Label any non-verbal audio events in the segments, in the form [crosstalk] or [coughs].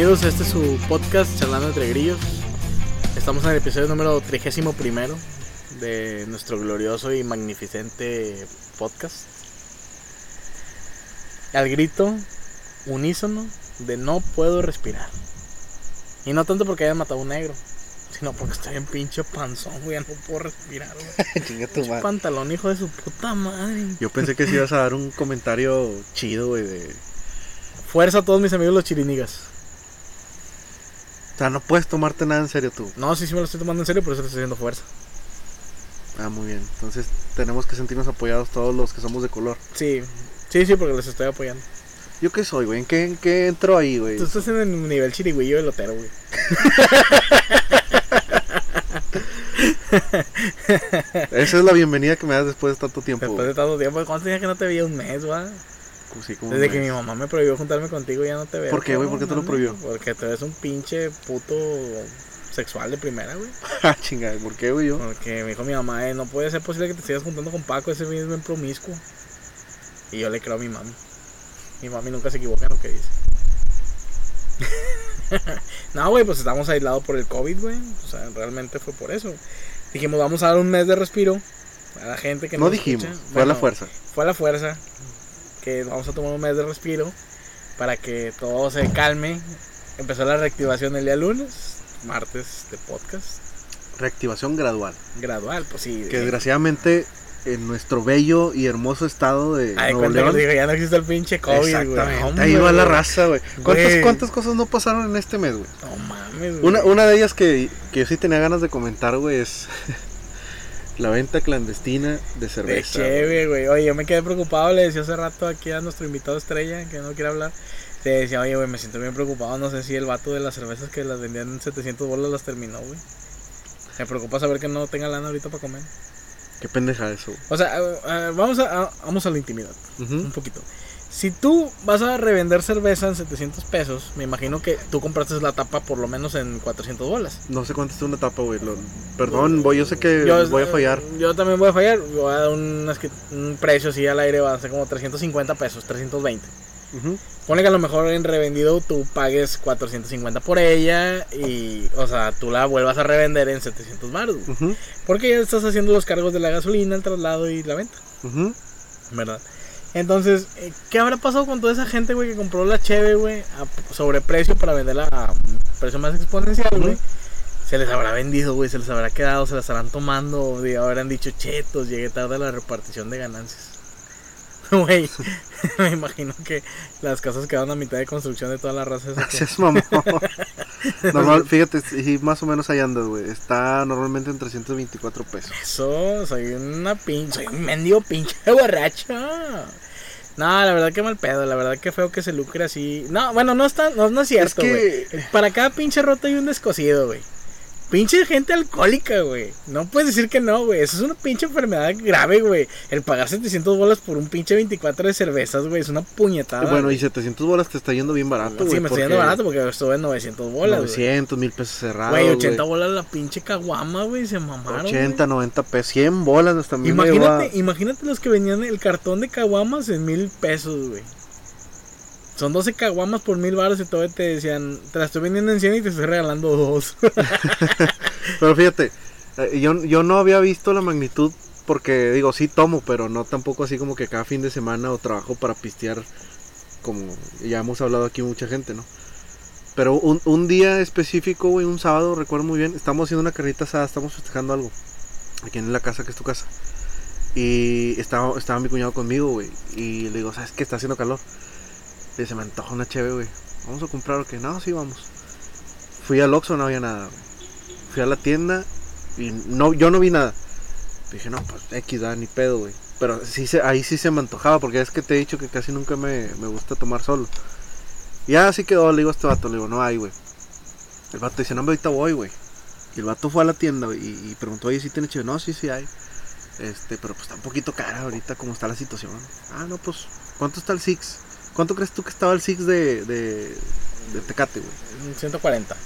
Bienvenidos a este su podcast Charlando entre Grillos. Estamos en el episodio número 31 primero de nuestro glorioso y magnificente podcast. Al grito unísono de no puedo respirar. Y no tanto porque hayan matado a un negro, sino porque estoy en pinche panzón, güey, ya no puedo respirar, güey. [laughs] Chinga tu madre. pantalón, hijo de su puta madre. Yo pensé que sí ibas a dar un comentario chido, güey, de... Fuerza a todos mis amigos los chirinigas. O sea, no puedes tomarte nada en serio tú. No, sí, sí me lo estoy tomando en serio, por eso le estoy haciendo fuerza. Ah, muy bien. Entonces tenemos que sentirnos apoyados todos los que somos de color. Sí, sí, sí, porque les estoy apoyando. ¿Yo qué soy, güey? ¿En qué, en qué entro ahí, güey? Tú estás en el nivel chirigüillo del lotero, güey. [laughs] Esa es la bienvenida que me das después de tanto tiempo. Después de tanto tiempo, ¿cuántos días que no te veía un mes, güey. Pues sí, como Desde que mi mamá me prohibió juntarme contigo, ya no te veo. ¿Por qué, güey? ¿Por qué te lo prohibió? Porque tú eres un pinche puto sexual de primera, güey. [laughs] Ah, chingada, ¿por qué, güey? Yo? Porque me dijo mi mamá, eh, no puede ser posible que te sigas juntando con Paco, ese güey es bien promiscuo. Y yo le creo a mi mami. Mi mami nunca se equivoca en lo que dice. [laughs] no, güey, pues estamos aislados por el COVID, güey. O sea, realmente fue por eso. Dijimos, vamos a dar un mes de respiro a la gente que No nos dijimos, escucha. fue a la fuerza. Fue a la fuerza. Que vamos a tomar un mes de respiro para que todo se calme. Empezó la reactivación el día lunes, martes de podcast. Reactivación gradual. Gradual, pues sí. Que eh, desgraciadamente en nuestro bello y hermoso estado de Ay, Nuevo León. digo, ya no existe el pinche COVID, güey. Ahí va la raza, güey. ¿Cuántas. ¿Cuántas cosas no pasaron en este mes, güey? No mames, güey. Una, una de ellas que, que yo sí tenía ganas de comentar, güey, es [laughs] la venta clandestina de De cerveza. chévere, güey. Oye, yo me quedé preocupado. Le decía hace rato aquí a nuestro invitado estrella, que no quiere hablar. Le decía, oye, güey, me siento bien preocupado. No sé si el vato de las cervezas que las vendían en 700 bolas las terminó, güey. Me preocupa saber que no tenga lana ahorita para comer. Qué pendeja eso. O sea, eh, eh, vamos, a, a- vamos a la intimidad. Un Ujú. poquito. Si tú vas a revender cerveza en 700 pesos, me imagino que tú compraste la tapa por lo menos en 400 bolas. No sé cuánto está una tapa, güey. lo- Perdón, voy, yo sé que Yo, voy a fallar. Yo también voy a fallar. Voy a dar un, es un precio así al aire, va a ser como 350 pesos, 320. Ujú. Ponle que a lo mejor en revendido tú pagues 450 por ella y, o sea, tú la vuelvas a revender en 700 baros. güey. Ujú. Porque ya estás haciendo los cargos de la gasolina, el traslado y la venta, Ujú. ¿verdad? Entonces, eh, ¿qué habrá pasado con toda esa gente, güey, que compró la cheve, güey, a sobreprecio para venderla a precio más exponencial, güey? Se les habrá vendido, güey, se les habrá quedado, se las estarán tomando, habrán dicho, chetos, llegué tarde a la repartición de ganancias. [laughs] Güey, [laughs] me imagino que las casas quedaron a mitad de construcción de toda la raza. esa [laughs] que- Gracias, mamá. [laughs] Normal, fíjate, sí, más o menos ahí andas, güey. Está normalmente en 324 pesos. Eso, soy una pinche, soy un mendigo pinche borracho. No, la verdad que mal pedo, la verdad que feo que se lucre así. No, bueno, no está, no, no es cierto, Es güey. que- Para cada pinche roto hay un descosido, güey. Pinche gente alcohólica, güey. No puedes decir que no, güey. Eso es una pinche enfermedad grave, güey. El pagar 700 bolas por un pinche 24 de cervezas, güey, es una puñetada. bueno, güey. y 700 bolas te está yendo bien barato, güey. Sí, me estoy yendo barato porque estuve en 900 bolas, güey. 900, 1000 pesos cerrados. Güey, 80 güey. bolas la pinche caguama, güey. Se mamaron. 80, güey. 90 pesos, 100 bolas hasta me Imagínate, imagínate los que venían el cartón de caguamas en mil pesos, güey. Son 12 caguamas por mil baros y todavía te decían, te vendiendo en 100 y te estoy regalando dos. [laughs] Pero fíjate, eh, yo, yo no había visto la magnitud porque digo, sí tomo, pero no tampoco así como que cada fin de semana o trabajo para pistear como ya hemos hablado aquí mucha gente, ¿no? Pero un, un día específico, güey, un sábado, recuerdo muy bien, estamos haciendo una carnita asada, estamos festejando algo aquí en la casa que es tu casa. Y estaba, estaba mi cuñado conmigo, güey, y le digo, ¿sabes qué? Está haciendo calor. Y se me antoja una cheve, güey. ¿Vamos a comprar o qué? No, sí, vamos. Fui al Oxxo, no había nada, güey fui a la tienda y no, yo no vi nada. Dije, no, pues X, da, ni pedo, güey. Pero sí ahí sí se me antojaba, porque es que te he dicho que casi nunca me, me gusta tomar solo. Y así quedó, le digo a este vato, le digo, no hay, güey. El vato dice, no, hombre, ahorita voy, güey. Y el vato fue a la tienda y, y preguntó, oye, ¿sí tiene chido? No, sí, sí hay. Este, pero pues está un poquito cara ahorita como está la situación. Ah, no, pues, ¿cuánto está el Six? ¿Cuánto crees tú que estaba el Six de, de, de Tecate, güey? 140.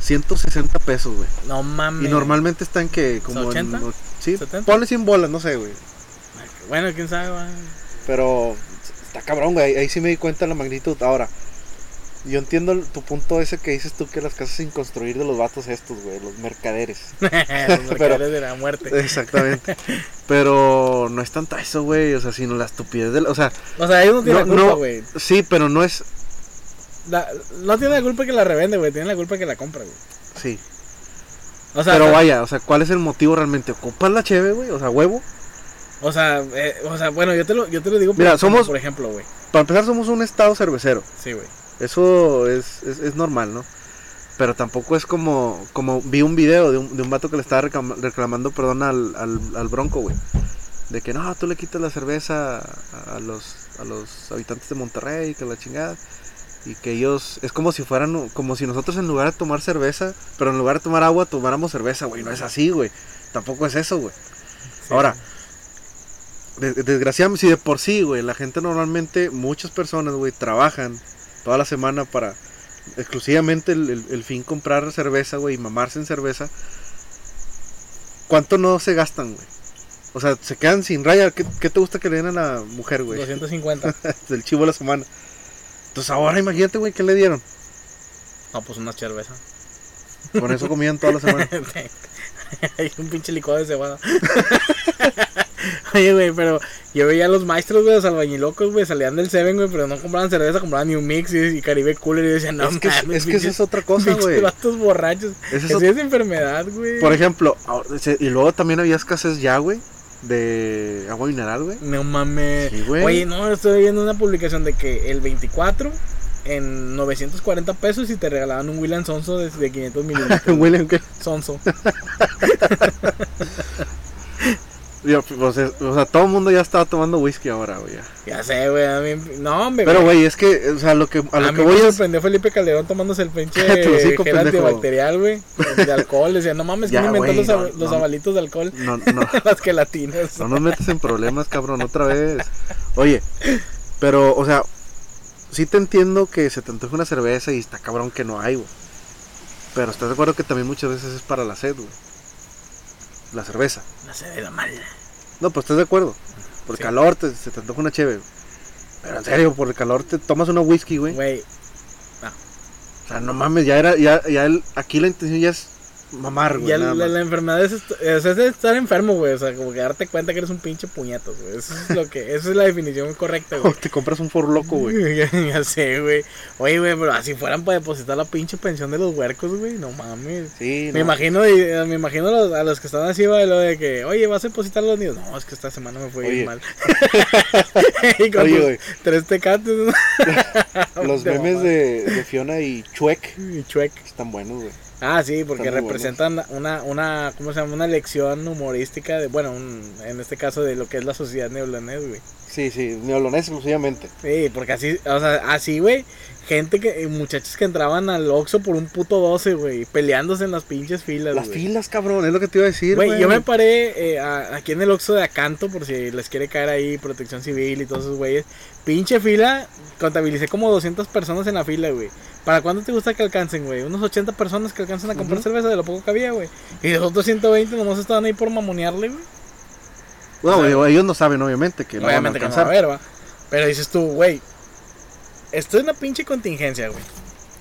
160 pesos, güey. No mames. Y normalmente está en que como en 80? och- sí, 70? ponle 100 bolas, no sé, güey. Bueno, quién sabe, güey. Pero está cabrón, güey. Ahí sí me di cuenta de la magnitud. Ahora, Yo entiendo tu punto ese que dices tú que las casas sin construir de los vatos estos, güey, los mercaderes. [laughs] Los [laughs] mercaderes de la muerte. Exactamente. [laughs] Pero no es tanto eso, güey, o sea, sino la estupidez de la- o sea, O sea, ellos no tienen no, la culpa, no, güey. sí, pero no es, La- No tienen la culpa que la revende, güey. Tienen la culpa que la compra, güey. sí. O sea, pero la- vaya, o sea, ¿cuál es el motivo realmente? ¿Ocupas la cheve, güey? O sea, huevo. O sea, eh, o sea, bueno, yo te lo, yo te lo digo por, Mira, ejemplo, somos- por ejemplo, güey. Para empezar, somos un estado cervecero. Sí, güey. Eso es, es, es normal, ¿no? Pero tampoco es como, como vi un video de un, de un vato que le estaba reclama- reclamando perdón al, al, al bronco, güey. De que no, tú le quitas la cerveza a, a los, a los habitantes de Monterrey, que la chingada. Y que ellos, es como si fueran, como si nosotros en lugar de tomar cerveza, pero en lugar de tomar agua, tomáramos cerveza, güey. No es así, güey. Tampoco es eso, güey. Sí. Ahora, de- desgraciadamente, si de por sí, güey, la gente normalmente, muchas personas, güey, trabajan toda la semana para exclusivamente el, el- el fin comprar cerveza, güey, y mamarse en cerveza. ¿Cuánto no se gastan, güey? O sea, se quedan sin raya. ¿Qué, qué te gusta que le den a la mujer, güey? 250. [laughs] Del chivo de la semana. Entonces ahora imagínate, güey, ¿qué le dieron? No, pues una cerveza. Con eso comían toda la semana. [laughs] [laughs] Hay un pinche licuado de cebada. [laughs] Oye, güey, pero yo veía a los maestros, güey, los albañilocos, güey, salían del Seven, güey, pero no compraban cerveza, compraban New Mix y, y Caribe Cooler y decían, no es que, mames, es que pinches- es otra cosa, güey. vatos borrachos. Es Eso es enfermedad, güey. Por ejemplo, y luego también había escasez ya, güey, de agua mineral, güey. No mames. Sí, güey. Oye, no, estoy viendo una publicación de que el 24 en 940 pesos y te regalaban un William Sonso de, de 500 mililitros. [laughs] William, ¿qué? Sonso. [laughs] Yo, pues, es- o sea, todo el mundo ya estaba tomando whisky ahora, güey. ya. Sé, güey. a mí- No, hombre. Pero, güey, es que, o sea, lo que, a A, lo mí que me voy es. sorprendió Felipe Calderón tomándose el pinche [laughs] gel antibacterial, güey. De alcohol. Decía, no mames, Ya, ¿quién inventó los, no, los no. abalitos de alcohol? No, no, [laughs] Las gelatinas. no nos metes en problemas, cabrón, otra vez. Oye, pero, o sea, sí te entiendo que se te antoja una cerveza y está cabrón que no hay, güey. Pero estás de acuerdo que también muchas veces es para la sed, güey. La cerveza. La mala. No, pues estás de acuerdo. Por el Sí. calor te, se te antoja una cheve, güey. Pero en serio, por el calor te tomas una whisky, güey. Güey, O sea, no mames, ya era, ya, ya el, aquí la intención ya es mamar, güey. ya la, enfermedad es, est- es, es estar enfermo, güey. O sea, como que darte cuenta que eres un pinche puñetas, güey. Eso es lo que, esa es la definición correcta, [laughs] O güey. te compras un for loco, güey. [laughs] ya, ya sé, güey. Oye, güey, pero así fueran para depositar la pinche pensión de los huercos, güey. No mames. Sí, Me no. imagino, me imagino a los, a los que están así, güey, lo de que, oye, vas a depositar los niños. No, es que esta semana me fue Oye. bien mal. [laughs] y con Oye, güey. tres tecates. Los memes de, de Fiona y Chuek Y chuec. están buenos, güey. Ah, sí, porque representan una, una, ¿cómo se llama? Una lección humorística de, bueno, un- en este caso de lo que es la sociedad neolanés, güey. Sí, sí, neolonés exclusivamente. Sí, porque así, o sea, así, güey, gente que, muchachos que entraban al Oxxo por un puto 12, güey, peleándose en las pinches filas, Las filas, cabrón, es lo que te iba a decir, Güey, yo me paré eh, a- aquí en el Oxxo de Acanto por si les quiere caer ahí protección civil y todos esos güeyes. Pinche fila, contabilicé como 200 personas en la fila, güey. ¿Para cuándo te gusta que alcancen, güey? Unos 80 personas que alcancen a comprar cerveza de lo poco que había, güey. Y los otros 120 nomás estaban ahí por mamonearle, güey. Bueno, o sea, ellos no saben, obviamente, que no van a Obviamente que no va a alcanzar. haber, va. Pero dices tú, güey, esto es una pinche contingencia, güey.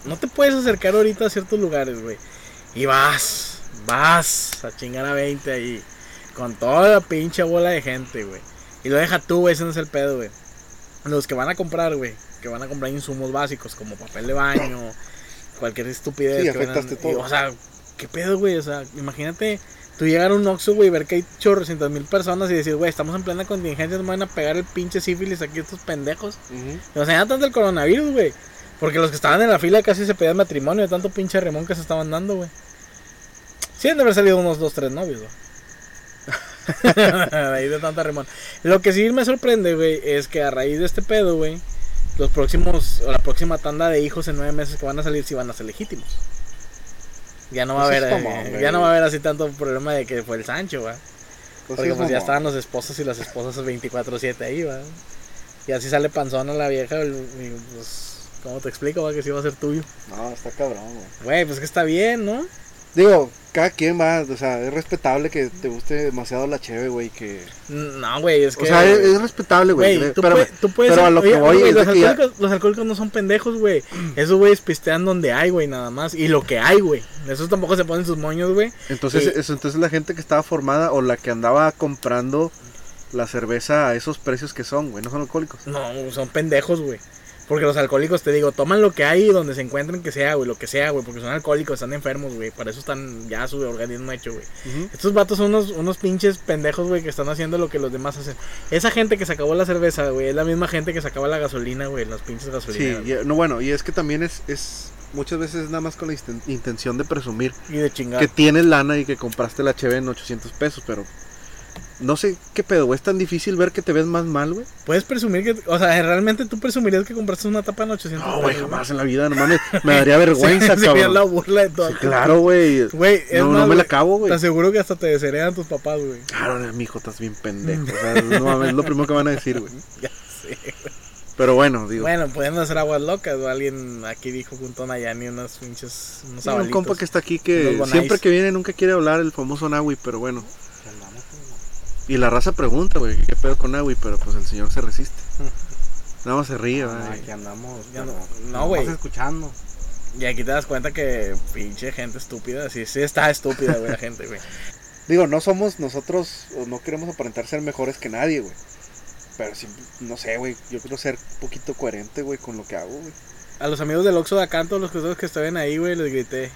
No te puedes acercar ahorita a ciertos lugares, güey. Y vas, vas a chingar a 20 ahí. Con toda la pinche bola de gente, güey. Y lo deja tú, güey, ese no es el pedo, güey. Los que van a comprar, güey. Que van a comprar insumos básicos como papel de baño, cualquier estupidez. Sí, que afectaste y, todo. o sea, ¿qué pedo, güey? O sea, imagínate tú llegar a un Oxxo, güey, ver que hay chorrocientas mil personas y decir, güey, estamos en plena contingencia, nos van a pegar el pinche sífilis aquí estos pendejos. O sea, ya tanto el coronavirus, güey. Porque los que estaban en la fila casi se pedían matrimonio de tanto pinche remón que se estaban dando, güey. Sí, han de haber salido unos dos, tres novios, güey. [laughs] Ahí de tanta remón. Lo que sí me sorprende, güey, es que a raíz de este pedo, güey, los próximos, o la próxima tanda de hijos en nueve meses que van a salir, sí van a ser legítimos. Ya no va a Pues haber, como, eh, ya no va a haber así tanto problema de que fue el Sancho, güey. Pues Porque pues ya estaban los esposos y las esposas 24-7 ahí, va. Y así sale panzona la vieja, y, pues, ¿cómo te explico, va? Que sí va a ser tuyo. No, está cabrón, güey. Güey, pues que está bien, ¿no? Digo, cada quien va, o sea, es respetable que te guste demasiado la cheve, güey, que... No, güey, es que. O sea, es, es respetable, güey. Tú, puedes, tú puedes pero a lo oye, que voy es los, que ya- alcohólicos, los alcohólicos no son pendejos, güey. Esos güeyes pistean donde hay, güey, nada más. Y lo que hay, güey. Esos tampoco se ponen sus moños, güey. Entonces, eso, entonces la gente que estaba formada o la que andaba comprando la cerveza a esos precios que son, güey, no son alcohólicos. No, son pendejos, güey. Porque los alcohólicos, te digo, toman lo que hay donde se encuentren que sea, güey, lo que sea, güey. Porque son alcohólicos, están enfermos, güey. Para eso están ya su organismo hecho, güey. Estos vatos son unos, unos pinches pendejos, güey, que están haciendo lo que los demás hacen. Esa gente que se acabó la cerveza, güey, es la misma gente que se acaba la gasolina, güey, las pinches Sí, gasolineras. y- no, bueno, y es que también es, es muchas veces es nada más con la intención de presumir Y de chingar. que tienes lana y que compraste la cheve en 800 pesos, pero no sé qué pedo, güey, es tan difícil ver que te ves más mal, güey. Puedes presumir que, o sea, realmente tú presumirías que compraste una tapa en 800 No, güey, jamás en la vida, no mames, me daría [laughs] [laughs] vergüenza, Sí, sería la cabrón. burla de todo. Sí, claro, güey. Güey, No, más, no me la güey, acabo, güey. Te aseguro que hasta te desheredan tus papás, güey. Claro, mi hijo, estás bien pendejo. [laughs] O sea, no mames, es lo primero que van a decir, güey. Ya sé. Pero bueno, digo. Bueno, pueden hacer aguas locas. O alguien aquí dijo junto a Nayani unos pinches. Unos Sí, un compa que está aquí que siempre que viene nunca quiere hablar el famoso Nahui, pero bueno. Y la raza pregunta, güey, ¿qué pedo con Nahui? Pero pues el señor se resiste. [laughs] Nada más se ríe, Ah, güey. Aquí andamos. Ya no- no, güey. escuchando. Y aquí te das cuenta que pinche gente estúpida. Sí, sí está estúpida, güey, la gente, güey. Digo, no somos nosotros, o no queremos aparentar ser mejores que nadie, güey. Pero sí, no sé, güey, yo quiero ser un poquito coherente, güey, con lo que hago, güey. A los amigos del Oxxo de todos los que, todos que estaban ahí, güey, les grité.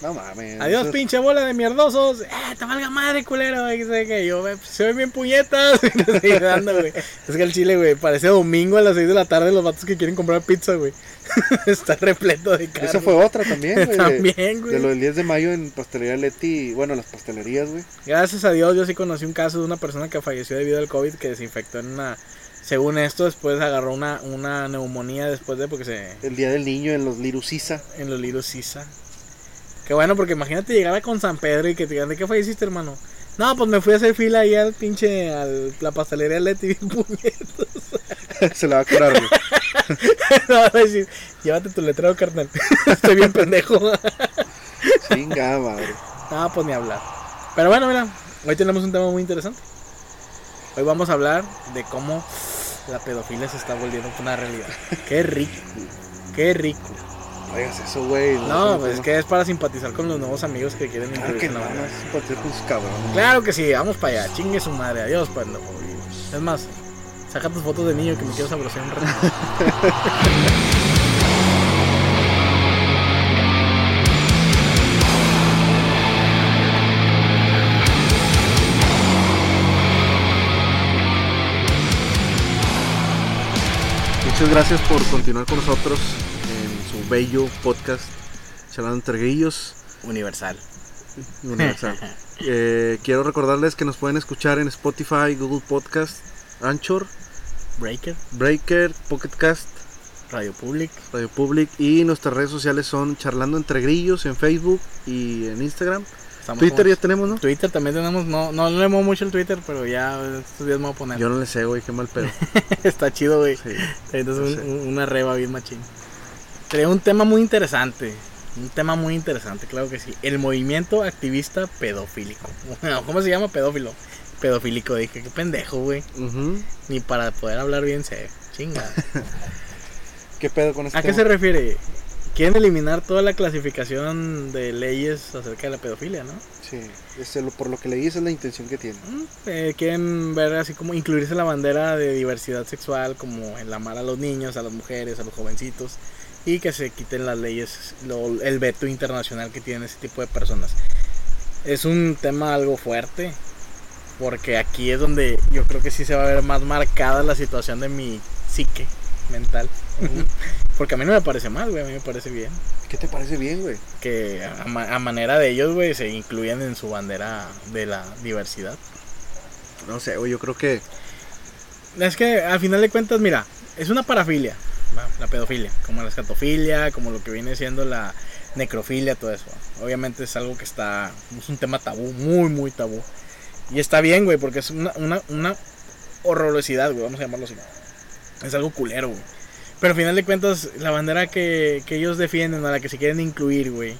No mames. Adiós, eso es- pinche bola de mierdosos. Eh, te valga madre, culero. que sé que yo, se ven bien puñetas. [laughs] Y les seguí dando, güey. Es que el chile, güey, parece domingo a las 6 de la tarde los vatos que quieren comprar pizza, güey. [laughs] Está repleto de carros. Esa fue otra también, güey. También, güey. De lo del 10 de mayo en Pastelería Leti, bueno, las pastelerías, güey. Gracias a Dios, yo sí conocí un caso de una persona que falleció debido al COVID que desinfectó en una. Según esto, después agarró una, una neumonía después de porque se. El Día del Niño en los Lirusisa. En los libros Sisa. Qué bueno, porque imagínate llegar a con San Pedro y que te digan, ¿de qué falleciste, hermano? No, pues me fui a hacer fila ahí al pinche. a la pastelería Leti. [laughs] Se la va a curar, güey. [laughs] no, va a decir, llévate tu letrero, carnal. [laughs] Estoy bien pendejo. Chinga, madre. No, pues ni hablar. Pero bueno, mira, hoy tenemos un tema muy interesante. Hoy vamos a hablar de cómo la pedofilia se está volviendo una realidad. Qué rico, qué rico. No digas eso, güey. No, pues es que es para simpatizar con los nuevos amigos que quieren Claro que en la no, banda. simpatizar con sus cabrones. Claro que sí, vamos para allá. Chingue su madre, adiós, pendejo. Es más, saca tus fotos de niño que me quiero saborear un rato. Muchas gracias por continuar con nosotros bello podcast Charlando entre Grillos Universal. Universal. [laughs] Eh, quiero recordarles que nos pueden escuchar en Spotify, Google Podcast, Anchor, Breaker, Breaker, Pocket Cast, Radio Public. Radio Public y nuestras redes sociales son Charlando entre Grillos en Facebook y en Instagram. Estamos Twitter como- ya tenemos, ¿no? Twitter también tenemos, no, no leemos mucho el Twitter, pero ya estos días me voy a poner. Yo no le sé, güey, qué mal pedo. [laughs] Está chido, güey. Sí. Entonces un- una reba bien machín. Trae un tema muy interesante. Un tema muy interesante, claro que sí. El movimiento activista pedofílico. [laughs] Bueno, ¿Cómo se llama? Pedófilo. Pedofílico, dije, qué pendejo, güey. Ujú. Ni para poder hablar bien sé. Chinga. [laughs] ¿Qué pedo con este ¿A qué se refiere? Quieren eliminar toda la clasificación de leyes acerca de la pedofilia, ¿no? Sí, es lo- por lo que leí esa es la intención que tiene. Mm, eh, quieren ver así como incluirse la bandera de diversidad sexual, como el amar a los niños, a las mujeres, a los jovencitos, y que se quiten las leyes, lo- el veto internacional que tienen ese tipo de personas. Es un tema algo fuerte, porque aquí es donde yo creo que sí se va a ver más marcada la situación de mi psique mental. [laughs] Porque a mí no me parece mal, güey, a mí me parece bien. ¿Qué te parece bien, güey? Que a, ma- a manera de ellos, güey, se incluyan en su bandera de la diversidad. No sé, güey, yo creo que Es que al final de cuentas, mira, es una parafilia, la pedofilia, como la escatofilia, como lo que viene siendo la necrofilia, todo eso. Obviamente es algo que está, es un tema tabú, muy, muy tabú. Y está bien, güey, porque es una, una, una horrorosidad, güey, vamos a llamarlo así. Es algo culero, güey. Pero al final de cuentas, la bandera que, que ellos defienden, a la que se quieren incluir, güey,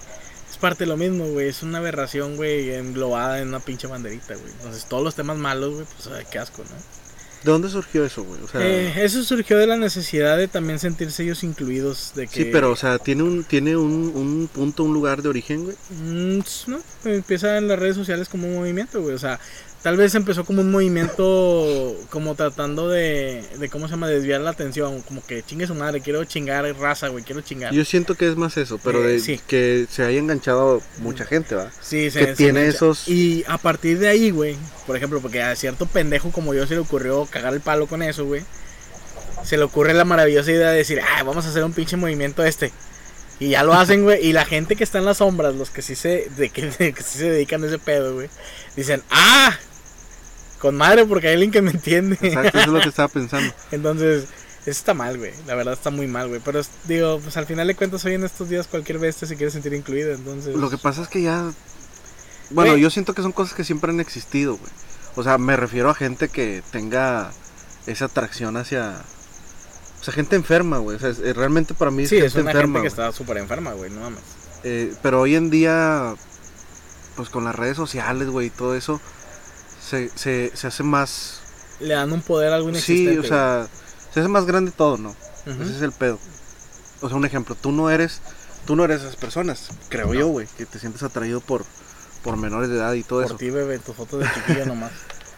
es parte de lo mismo, güey. Es una aberración, güey, englobada en una pinche banderita, güey. Entonces, todos los temas malos, güey, pues, qué asco, ¿no? ¿De dónde surgió eso, güey? O sea, Eh, eso surgió de la necesidad de también sentirse ellos incluidos. De que, sí, pero, o sea, tiene un tiene un, un punto, un lugar de origen, güey. Mm, no, empieza en las redes sociales como un movimiento, güey. O sea, tal vez empezó como un movimiento como tratando de, de ¿cómo se llama? Desviar la atención. Como que chingue su madre, quiero chingar raza, güey, quiero chingar. Yo siento que es más eso, pero Eh, de sí. que se haya enganchado mucha gente, ¿va? Sí, que tiene engancha. esos- Y a partir de ahí, güey, por ejemplo, porque a cierto pendejo como yo se le ocurrió cagar el palo con eso, güey. Se le ocurre la maravillosa idea de decir, ah, vamos a hacer un pinche movimiento este. Y ya lo hacen, güey. Y la gente que está en las sombras, los que sí se, de que, [laughs] de que sí se dedican a ese pedo, güey, dicen, ah, con madre, porque hay alguien que me entiende. Exacto, eso es lo que estaba [laughs] pensando. Entonces, eso está mal, güey. La verdad está muy mal, güey. Pero digo, pues al final de cuentas, hoy en estos días cualquier bestia se quiere sentir incluida. Entonces, Lo que pasa es que ya. Bueno, Güey. yo siento que son cosas que siempre han existido, güey. O sea, me refiero a gente que tenga esa atracción hacia. O sea, gente enferma, güey. O sea, es- eh, realmente para mí es Sí, gente es una enferma. gente que güey. está súper enferma, güey, no mames. Eh, pero hoy en día, pues con las redes sociales, güey, y todo eso, se, se, se hace más. Le dan un poder a algo Sí, o sea, se hace más grande todo, ¿no? Ese es el pedo. O sea, un ejemplo, tú no eres, tú no eres esas personas, creo yo, güey, que te sientes atraído por, por menores de edad y todo Por eso. ti, bebé, tus fotos de chiquillo nomás.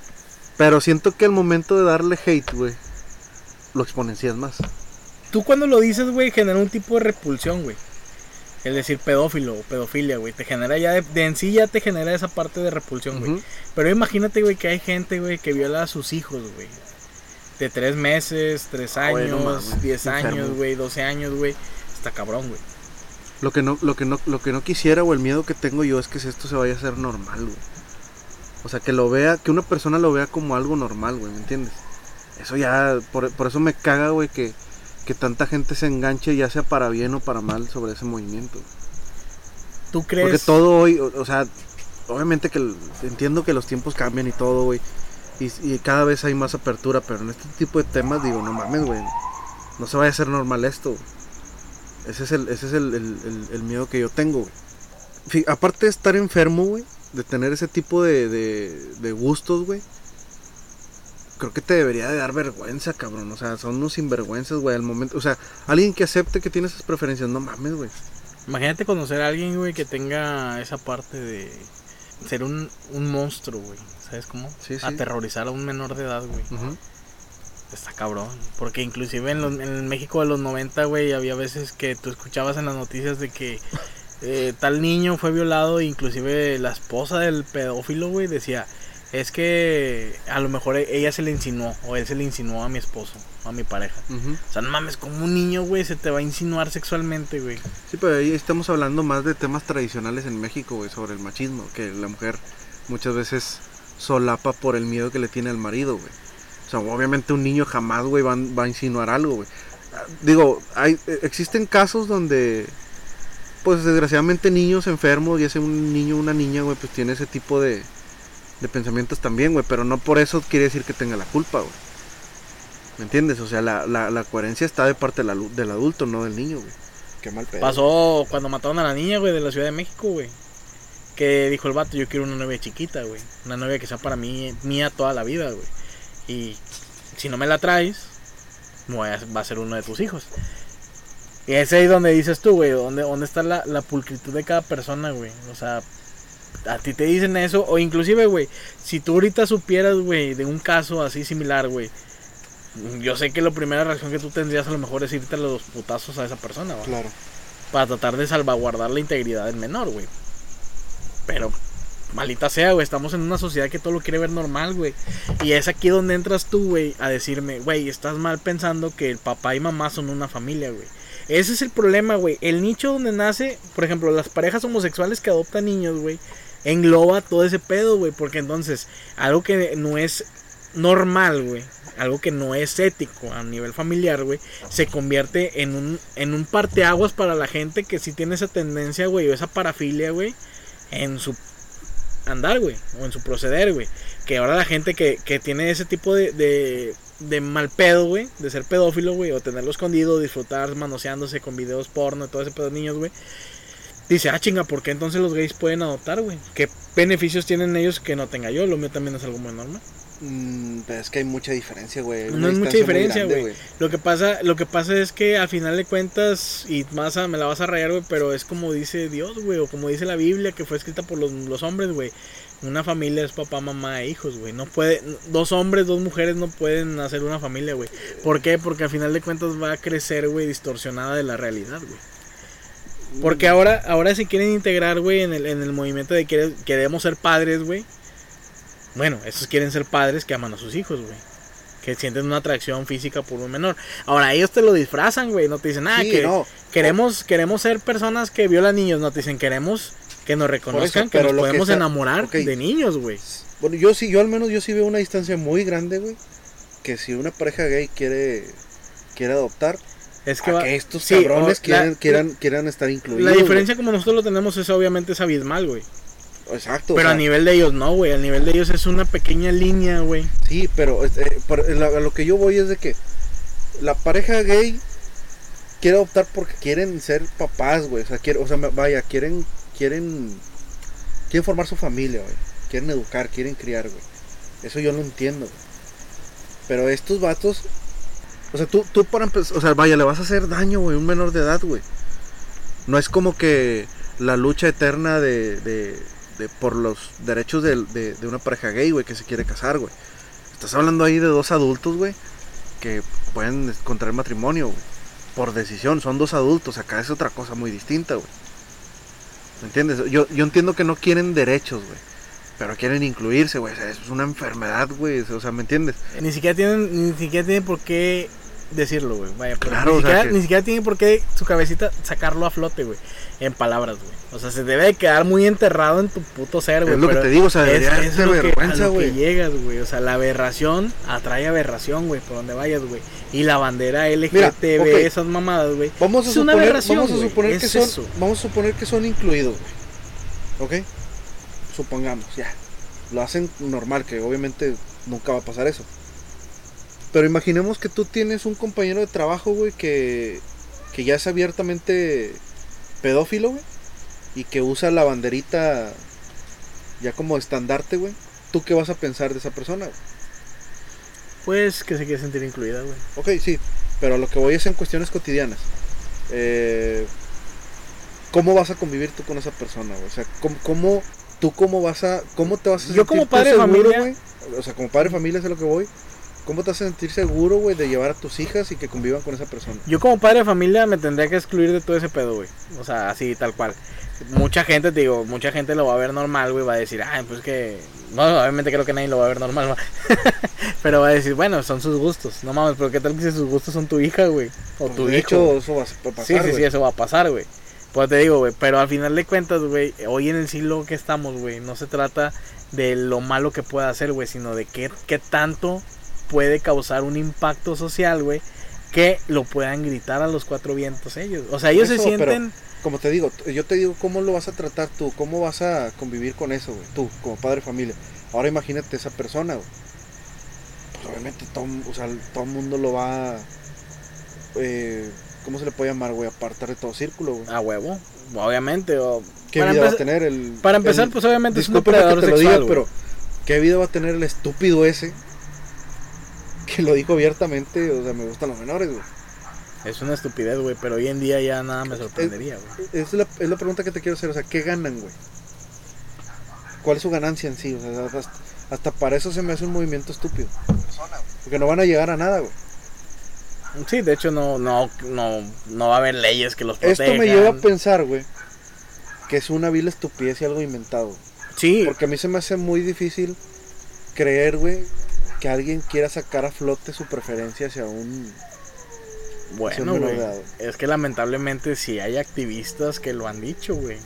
[laughs] Pero siento que al momento de darle hate, güey, lo exponencias más. Tú cuando lo dices, güey, genera un tipo de repulsión, güey. El decir pedófilo o pedofilia, güey, te genera ya, de, de en sí ya te genera esa parte de repulsión, güey. Pero imagínate, güey, que hay gente, güey, que viola a sus hijos, güey. De tres meses, tres no años, mames, diez enfermo. años, güey, doce años, güey. Está cabrón, güey. Lo que no, lo que no, lo que no quisiera o el miedo que tengo yo es que esto se vaya a hacer normal, güey. O sea, que lo vea, que una persona lo vea como algo normal, güey, ¿me entiendes? Eso ya, por, por eso me caga, güey, que, que tanta gente se enganche, ya sea para bien o para mal, sobre ese movimiento. ¿Tú crees? Porque todo hoy, o, o sea, obviamente que entiendo que los tiempos cambian y todo, güey. Y, y cada vez hay más apertura, pero en este tipo de temas digo, no mames, güey. No se vaya a hacer normal esto. Ese es el, ese es el, el- el- miedo que yo tengo, güey. Aparte de estar enfermo, güey, de tener ese tipo de, de, de gustos, güey. Creo que te debería de dar vergüenza, cabrón. O sea, son unos sinvergüenzas, güey, al momento. O sea, alguien que acepte que tiene esas preferencias, no mames, güey. Imagínate conocer a alguien, güey, que tenga esa parte de ser un, un monstruo, güey. ¿Sabes cómo? Sí, sí. Aterrorizar a un menor de edad, güey. Ujú. Está cabrón. Porque inclusive en, los- en el México de los 90, güey, había veces que tú escuchabas en las noticias de que eh, tal niño fue violado. e Inclusive la esposa del pedófilo, güey, decía, es que a lo mejor e- ella se le insinuó o él se le insinuó a mi esposo, a mi pareja. O sea, no mames, como un niño, güey, se te va a insinuar sexualmente, güey. Sí, pero ahí estamos hablando más de temas tradicionales en México, güey, sobre el machismo, que la mujer muchas veces solapa por el miedo que le tiene al marido, güey. O sea, obviamente un niño jamás, güey, va, va a insinuar algo, güey. Ah, Digo, hay, eh, existen casos donde, pues desgraciadamente niños enfermos, ya sea un niño o una niña, güey, pues tiene ese tipo de, de pensamientos también, güey, pero no por eso quiere decir que tenga la culpa, güey. ¿Me entiendes? O sea, la, la, la coherencia está de parte del, alu- del adulto, no del niño, güey. Qué mal pedo. Pasó cuando mataron a la niña, güey, de la Ciudad de México, güey. Que dijo el vato, yo quiero una novia chiquita, güey. Una novia que sea para mí, mía toda la vida, güey. Y si no me la traes, me voy a- va a ser uno de tus hijos. Y es ahí donde dices tú, güey, ¿dónde, dónde está la, la pulcritud de cada persona, güey? O sea, a ti te dicen eso, o inclusive, güey, si tú ahorita supieras, güey, de un caso así similar, güey, yo sé que la primera reacción que tú tendrías a lo mejor es irte a los putazos a esa persona, güey Claro. para tratar de salvaguardar la integridad del menor, güey. Pero, malita sea, güey, estamos en una sociedad que todo lo quiere ver normal, güey. Y es aquí donde entras tú, güey, a decirme, güey, estás mal pensando que el papá y mamá son una familia, güey. Ese es el problema, güey. El nicho donde nace, por ejemplo, las parejas homosexuales que adoptan niños, güey, engloba todo ese pedo, güey. Porque entonces, algo que no es normal, güey, algo que no es ético a nivel familiar, güey, se convierte en un, en un parteaguas para la gente que sí tiene esa tendencia, güey, o esa parafilia, güey, en su andar, güey, o en su proceder, güey. Que ahora la gente que, que tiene ese tipo de, de, de mal pedo, güey, de ser pedófilo, güey, o tenerlo escondido, disfrutar manoseándose con videos porno y todo ese pedo de niños, güey. Dice, ah, chinga, ¿por qué entonces los gays pueden adoptar, güey? ¿Qué beneficios tienen ellos que no tenga yo? Lo mío también es algo muy normal. Mm, pero es que hay mucha diferencia, güey. No hay mucha diferencia, güey. Lo que pasa, lo que pasa es que al final de cuentas, y más me la vas a rayar, güey, pero es como dice Dios, güey, o como dice la Biblia, que fue escrita por los, los hombres, güey. Una familia es papá, mamá e hijos, güey. No puede, dos hombres, dos mujeres no pueden hacer una familia, güey. ¿Por qué? Porque al final de cuentas va a crecer, güey, distorsionada de la realidad, güey. Porque ahora, ahora se quieren integrar, güey, en el, en el movimiento de que queremos ser padres, güey bueno, esos quieren ser padres que aman a sus hijos, güey. Que sienten una atracción física por un menor. Ahora, ellos te lo disfrazan, güey. No te dicen, ah, que queremos, queremos ser personas que violan niños. No te dicen, queremos que nos reconozcan, que nos podemos enamorar de niños, güey. Bueno, yo sí, yo al menos yo sí veo una distancia muy grande, güey. Que si una pareja gay quiere, quiere adoptar, es que, estos cabrones quieran, quieran, quieran estar incluidos. La diferencia como nosotros lo tenemos es obviamente es abismal, güey. Exacto. Pero a nivel de ellos no, güey. A nivel de ellos es una pequeña línea, güey. Sí, pero este, a lo que yo voy es de que la pareja gay quiere optar porque quieren ser papás, güey. O sea, quiere, o sea, vaya, quieren, quieren, quieren formar su familia, güey. Quieren educar, quieren criar, güey. Eso yo lo entiendo, güey. Pero estos vatos, o sea, tú, tú para empezar, o sea, vaya, le vas a hacer daño, güey, un menor de edad, güey. No es como que la lucha eterna de, de por los derechos de, una pareja gay, güey, que se quiere casar, güey. Estás hablando ahí de dos adultos, güey, que pueden contraer matrimonio, güey. Por decisión, son dos adultos, acá es otra cosa muy distinta, güey. ¿Me entiendes? Yo, yo entiendo que no quieren derechos, güey. Pero quieren incluirse, güey. es una enfermedad, güey. O sea, ¿me entiendes? Ni siquiera tienen, ni siquiera tienen por qué decirlo, güey. Vaya, claro, ni, siquiera, ni siquiera tiene por qué su cabecita sacarlo a flote, güey. En palabras, güey. O sea, se debe de quedar muy enterrado en tu puto ser, güey. Es lo que te digo, o sea, debería es, es vergüenza, güey. llegas, güey. O sea, la aberración atrae aberración, güey, por donde vayas, güey. Y la bandera LGTB, esas mamadas, güey. Vamos a suponer, vamos a suponer que son, vamos a suponer que son incluidos, güey. ¿Ok? Supongamos, ya. Lo hacen normal, que obviamente nunca va a pasar eso. Pero imaginemos que tú tienes un compañero de trabajo, güey, que, que ya es abiertamente pedófilo, güey, y que usa la banderita ya como estandarte, güey. ¿Tú qué vas a pensar de esa persona, güey? Pues que se quiere sentir incluida, güey. Ok, sí, pero lo que voy es en cuestiones cotidianas. Eh, ¿Cómo vas a convivir tú con esa persona, güey? O sea, ¿cómo, tú cómo vas a, cómo te vas a sentir Yo como padre de familia, güey? O sea, como padre de familia es a lo que voy. ¿Cómo te vas a sentir seguro, güey, de llevar a tus hijas y que convivan con esa persona? Yo como padre de familia me tendría que excluir de todo ese pedo, güey. O sea, así, tal cual. Mucha gente, te digo, mucha gente lo va a ver normal, güey, va a decir, ay, pues que... No, obviamente creo que nadie lo va a ver normal, [laughs] pero va a decir, bueno, son sus gustos. No mames, pero ¿qué tal que si sus gustos son tu hija, güey? O tu de hijo. hecho, eso va a pasar, Sí, sí, sí, eso va a pasar, güey. Pues te digo, güey, pero al final de cuentas, güey, hoy en el siglo que estamos, güey, no se trata de lo malo que pueda hacer, güey, sino de qué, qué tanto puede causar un impacto social, güey, que lo puedan gritar a los cuatro vientos ellos. O sea, ellos se sienten... como te digo, yo te digo, ¿cómo lo vas a tratar tú? ¿Cómo vas a convivir con eso, güey? Tú, como padre de familia. Ahora imagínate esa persona, güey. Pues obviamente todo, o sea, todo el mundo lo va... Eh, ¿Cómo se le puede llamar, güey? Apartar de todo círculo, güey. A huevo, obviamente. O... ¿Qué vida va a tener el... Para empezar, pues obviamente es un depredador sexual, pero ¿qué vida va a tener el estúpido ese que lo dijo abiertamente, o sea, me gustan los menores, güey. Es una estupidez, güey, pero hoy en día ya nada me sorprendería, güey. Es, la, es la pregunta que te quiero hacer, o sea, ¿qué ganan, güey? ¿Cuál es su ganancia en sí? O sea, hasta, para eso se me hace un movimiento estúpido. Porque no van a llegar a nada, güey. Sí, de hecho no, no, no, no va a haber leyes que los protejan. Esto me lleva a pensar, güey, que es una vil estupidez y algo inventado. Sí. Porque a mí se me hace muy difícil creer, güey, que alguien quiera sacar a flote su preferencia hacia un bueno, güey. Es que lamentablemente sí hay activistas que lo han dicho, güey.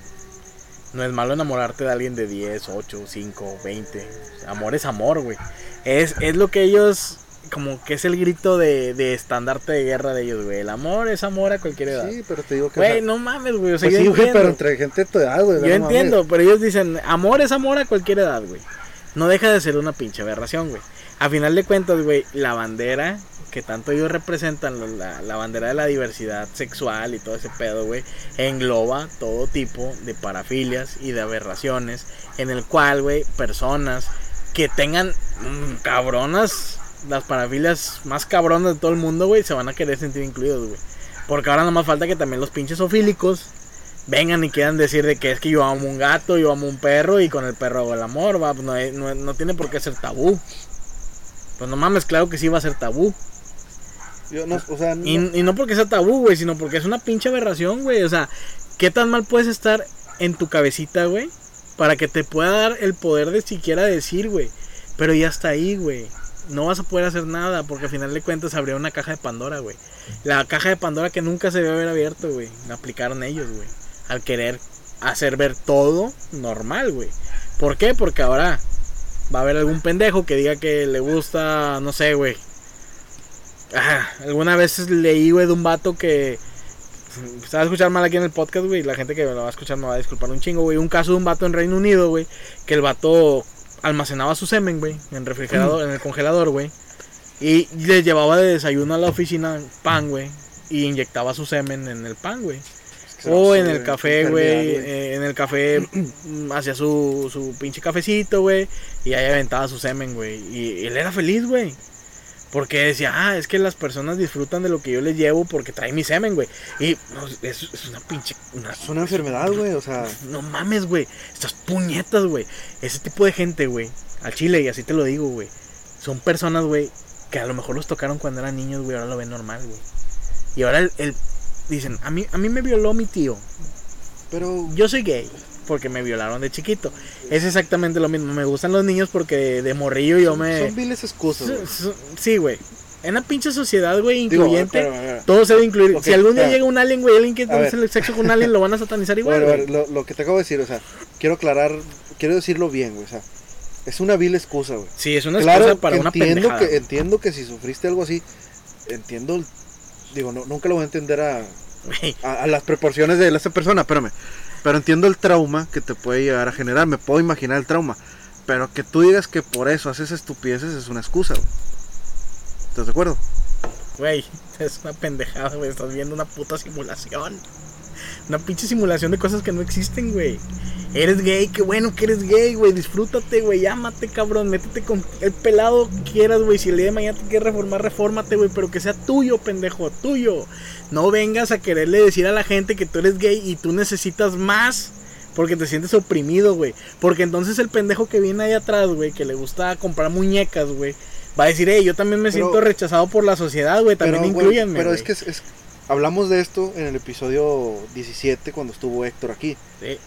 No es malo enamorarte de alguien de 10, 8, 5, 20. Amor es amor, güey. Es, es lo que ellos, como que es el grito de, de estandarte de guerra de ellos, güey. El amor es amor a cualquier edad. Sí, pero te digo que... Güey, no mames, güey. O sea, pues sí, güey, pero entre gente de tu edad, güey. Yo entiendo, pero ellos dicen, amor es amor a cualquier edad, güey. No deja de ser una pinche aberración, güey. A final de cuentas, güey, la bandera que tanto ellos representan, la, la bandera de la diversidad sexual y todo ese pedo, güey, engloba todo tipo de parafilias y de aberraciones, en el cual, güey, personas que tengan mm, cabronas, las parafilias más cabronas de todo el mundo, güey, se van a querer sentir incluidos, güey. Porque ahora no más falta que también los pinches ofílicos vengan y quieran decir de que es que yo amo un gato, yo amo un perro y con el perro hago el amor, va, pues no, no- no tiene por qué ser tabú. Pues no mames, claro que sí va a ser tabú. Yo no, o sea, no- Y, y no porque sea tabú, güey, sino porque es una pinche aberración, güey. O sea, ¿qué tan mal puedes estar en tu cabecita, güey? Para que te pueda dar el poder de siquiera decir, güey. Pero ya está ahí, güey. No vas a poder hacer nada porque al final de cuentas abrió una caja de Pandora, güey. La caja de Pandora que nunca se debe haber abierto, güey. La aplicaron ellos, güey. Al querer hacer ver todo normal, güey. ¿Por qué? Porque ahora va a haber algún pendejo que diga que le gusta, no sé, güey. Ah, alguna vez leí, güey, de un vato que. Se va a escuchar mal aquí en el podcast, güey. La gente que lo va a escuchar me va a disculpar un chingo, güey. Un caso de un vato en Reino Unido, güey. Que el vato almacenaba su semen, güey. En refrigerador, en el congelador, güey. Y le llevaba de desayuno a la oficina pan, güey. Y inyectaba su semen en el pan, güey. O a en el café, güey. eh, en el café hacía su, su pinche cafecito, güey. Y ahí aventaba su semen, güey. Y él era feliz, güey. Porque decía, ah, es que las personas disfrutan de lo que yo les llevo porque trae mi semen, güey. Y no, es, es una pinche. Una, Es una enfermedad, güey, o sea, no mames, güey. Estas puñetas, güey. Ese tipo de gente, güey. Al chile, y así te lo digo, güey. Son personas, güey, que a lo mejor los tocaron cuando eran niños, güey. Ahora lo ven normal, güey. Y ahora el, el- dicen, a mí, a mí me violó mi tío. pero Yo soy gay porque me violaron de chiquito. Es exactamente lo mismo. Me gustan los niños porque de morrillo yo me... son viles excusas, güey. Sí, güey. En la pinche sociedad, güey, Digo, incluyente, espera. todo se debe incluir. Si algún día llega un alien, güey, alguien que hacer el sexo con un alien, lo van a satanizar igual, Bueno, a güey. ver, lo, lo que te acabo de decir, o sea, quiero aclarar, quiero decirlo bien, güey, o sea, es una vil excusa, güey. Sí, es una claro, excusa para una pendejada. que entiendo que si sufriste algo así, entiendo, el- digo, no, nunca lo voy a entender a, a las proporciones de esa persona, espérame. Pero entiendo el trauma que te puede llegar a generar, me puedo imaginar el trauma. Pero que tú digas que por eso haces estupideces es una excusa, güey. ¿Estás de acuerdo? Güey, [laughs] es una pendejada, güey. Estás viendo una puta simulación. Una pinche simulación de cosas que no existen, güey. Eres gay, qué bueno que eres gay, güey. Disfrútate, güey. Llámate, cabrón. Métete con el pelado que quieras, güey. Si el día de mañana te quieres reformar, refórmate, güey. Pero que sea tuyo, pendejo, tuyo. No vengas a quererle decir a la gente que tú eres gay y tú necesitas más. Porque te sientes oprimido, güey. Porque entonces el pendejo que viene ahí atrás, güey, que le gusta comprar muñecas, güey. Va a decir, hey, yo también me Pero- siento rechazado por la sociedad, güey. También güey, incluyanme. Pero güey". es que es- es- hablamos de esto en el episodio 17 cuando estuvo Héctor aquí. Sí.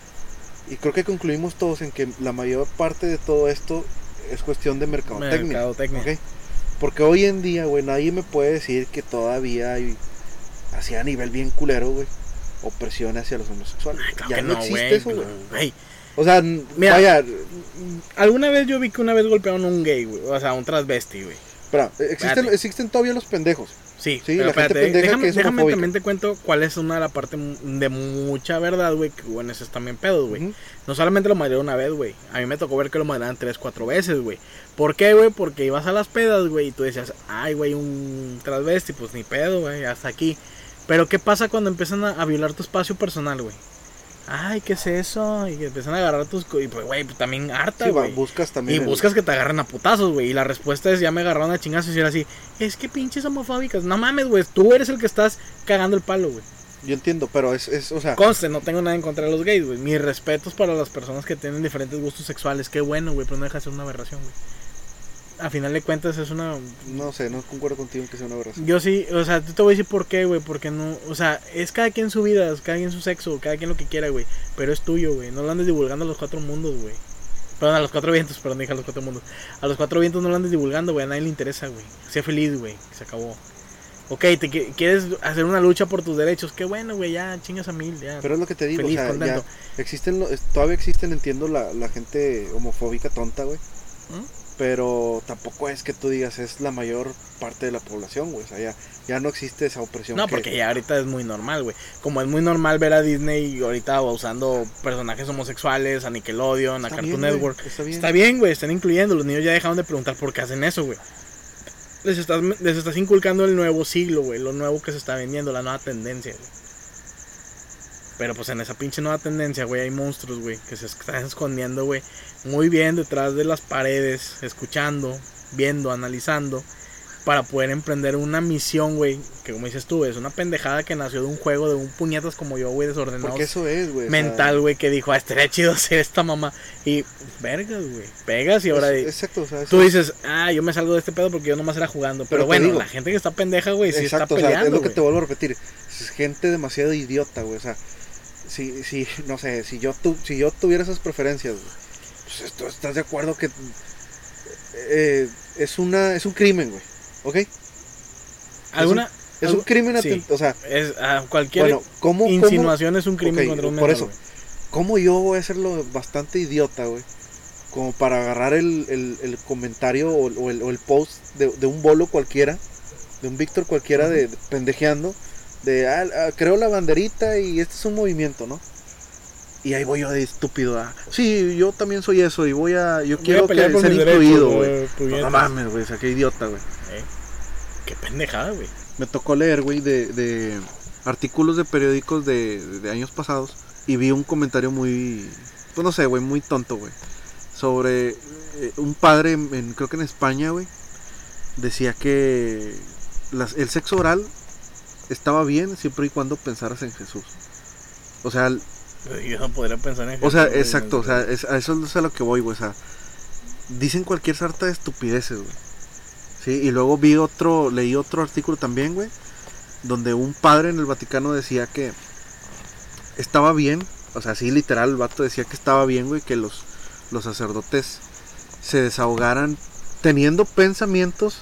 Y creo que concluimos todos en que la mayor parte de todo esto es cuestión de mercadotecnia. Mercadotecnia. ¿ok? Porque hoy en día, güey, nadie me puede decir que todavía hay, así a nivel bien culero, güey, opresión hacia los homosexuales. Ay, claro ya no, no, existe eso, güey. O sea, Mira. vaya, Alguna vez yo vi que una vez golpearon a un gay, güey. O sea, un transvesti, güey. espera, existen, existen todavía los pendejos. Sí, Sí, pero la espérate, déjame, que es déjame también te cuento cuál es una de la parte de mucha verdad, güey, que bueno, eso es también pedos, güey. No solamente lo madreó una vez, güey. A mí me tocó ver que lo madreaban tres, cuatro veces, güey. ¿Por qué, güey? Porque ibas a las pedas, güey, y tú decías, ay, güey, un transvesti, pues ni pedo, güey, hasta aquí. Pero ¿qué pasa cuando empiezan a, a violar tu espacio personal, güey? Ay, ¿qué es eso? Y que empiezan a agarrar tus... Y pues, güey, pues, también harta, Sí, güey. buscas Y también. el- buscas que te agarren a putazos, güey. Y la respuesta es, ya me agarraron a chingazos y era así, es que pinches homofóbicas. No mames, güey, tú eres el que estás cagando el palo, güey. Yo entiendo, pero es, es o sea, Conste, no tengo nada en contra de los gays, güey. Mis respetos para las personas que tienen diferentes gustos sexuales. Qué bueno, güey, pero no deja de ser una aberración, güey. A final de cuentas es una... no sé, no concuerdo contigo en que sea una aberración. Yo sí, o sea, te voy a decir por qué, güey, porque no... O sea, es cada quien su vida, es cada quien su sexo, cada quien lo que quiera, güey. Pero es tuyo, güey. No lo andes divulgando a los cuatro mundos, güey. Perdón, a los cuatro vientos, perdón, dije a los cuatro mundos. A los cuatro vientos no lo andes divulgando, güey. A nadie le interesa, güey. Sea feliz, güey. Se acabó. Ok, te qui- quieres hacer una lucha por tus derechos. Qué bueno, güey. Ya chingas a mil, ya. Pero es lo que te digo, Feliz, o sea, contento. ya existen, todavía existen, entiendo, la, la gente homofóbica tonta, güey. ¿Mm? Pero tampoco es que tú digas es la mayor parte de la población, güey. O sea, ya, ya no existe esa opresión. No, que- porque ya ahorita es muy normal, güey. Como es muy normal ver a Disney ahorita usando personajes homosexuales, a Nickelodeon, a Cartoon bien, güey, Network. está bien. Está bien, güey, están incluyendo. Los niños ya dejaron de preguntar por qué hacen eso, güey. les estás, les estás inculcando el nuevo siglo, güey. Lo nuevo que se está vendiendo, la nueva tendencia, güey. Pero pues en esa pinche nueva tendencia, güey, hay monstruos, güey, que se están escondiendo, güey, muy bien detrás de las paredes, escuchando, viendo, analizando, para poder emprender una misión, güey, que como dices tú, es una pendejada que nació de un juego de un puñetas como yo, güey, desordenado. Porque eso es, güey. o sea, Mental, güey, que dijo, ah, estaría chido hacer esta mamá. Y, vergas, güey, pegas y ahora... es- exacto, o sea, Tú dices, ah, yo me salgo de este pedo porque yo nomás era jugando. Pero, bueno, digo- la gente que está pendeja, güey, sí está o sea, peleando. es lo que te vuelvo a repetir. Es gente demasiado idiota, güey. O sea, si, si, no sé, si yo, tu, si yo tuviera esas preferencias, pues esto, ¿estás de acuerdo que eh, es, una, es un crimen, güey? ¿Ok? ¿Alguna? Es un crimen, sí. o sea, Es, ah, cualquier bueno, ¿cómo, cómo, insinuación es un crimen contra un por menor, eso. güey. cómo yo voy a hacerlo bastante idiota, güey? Como para agarrar el, el, el comentario o, o el, o el post de, de un bolo cualquiera, de un Víctor cualquiera de, de pendejeando, de ah, ah, creo la banderita y este es un movimiento, ¿no? Y ahí voy yo de estúpido, ah, sí, yo también soy eso y voy a, yo Voy a quiero que ser incluido, güey. No, puñetas. mames, güey, o sea, qué idiota, güey. Eh, Qué pendejada, güey. Me tocó leer, güey, de, de artículos de periódicos de, de años pasados y vi un comentario muy, pues no sé, güey, muy tonto, güey, sobre eh, un padre, en- creo que en España, güey, decía que las- el sexo oral estaba bien siempre y cuando pensaras en Jesús. O sea, Yo no podría pensar en o sea, Jesús, exacto, o sea, es- a eso es a lo que voy, güey, o sea, dicen cualquier sarta de estupideces, güey. Sí, y luego vi otro, leí otro artículo también, güey, donde un padre en el Vaticano decía que estaba bien, o sea, sí, literal, el vato decía que estaba bien, güey, que los, los sacerdotes se desahogaran teniendo pensamientos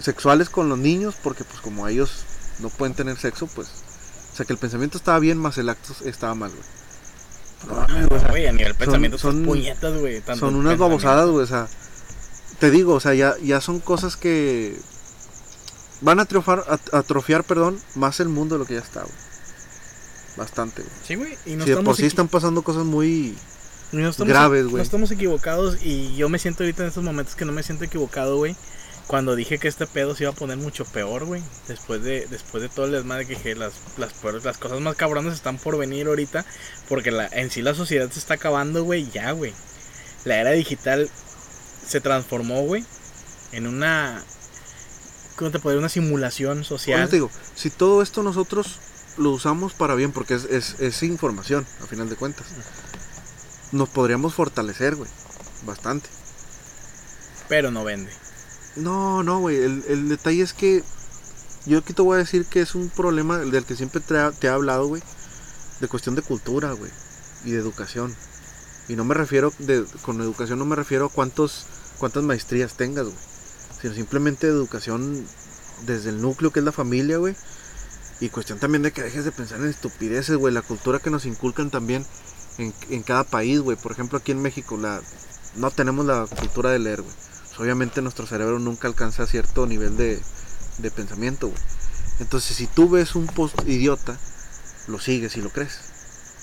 sexuales con los niños, porque pues como ellos no pueden tener sexo, pues, o sea, que el pensamiento estaba bien, más el acto estaba mal, güey. No mames, güey, o sea, Güey, a nivel pensamiento son, son- puñetas, güey. tanto son unas babosadas, güey. O sea, te digo, o sea, ya, ya son cosas que van a atrofiar, a- atrofiar, perdón, más el mundo de lo que ya está, güey. Bastante, güey. Sí, güey. Y no si de estamos por sí están pasando cosas muy... no estamos, graves, No güey. estamos equivocados y yo me siento ahorita en estos momentos que no me siento equivocado, güey. Cuando dije que este pedo se iba a poner mucho peor, güey. Después de, después de todo el desmadre que dije, las, las, las cosas más cabronas están por venir ahorita. Porque la, en sí la sociedad se está acabando, güey. Ya, güey. La era digital se transformó, güey. En una... ¿Cómo te puedo decir? Una simulación social. eso te digo, si todo esto nosotros lo usamos para bien, porque es, es, es información, a final de cuentas, nos podríamos fortalecer, güey. Bastante. Pero no vende. No, no, güey. El, el detalle es que yo aquí te voy a decir que es un problema del que siempre te, he hablado, güey. De cuestión de cultura, güey. Y de educación. Y no me refiero, de, con educación no me refiero a cuántos, cuántas maestrías tengas, güey. Sino simplemente educación desde el núcleo que es la familia, güey. Y cuestión también de que dejes de pensar en estupideces, güey. La cultura que nos inculcan también en, en cada país, güey. Por ejemplo, aquí en México la, no tenemos la cultura de leer, güey. Pues, obviamente nuestro cerebro nunca alcanza cierto nivel de, de pensamiento, güey. Entonces, si tú ves un post idiota, lo sigues y lo crees.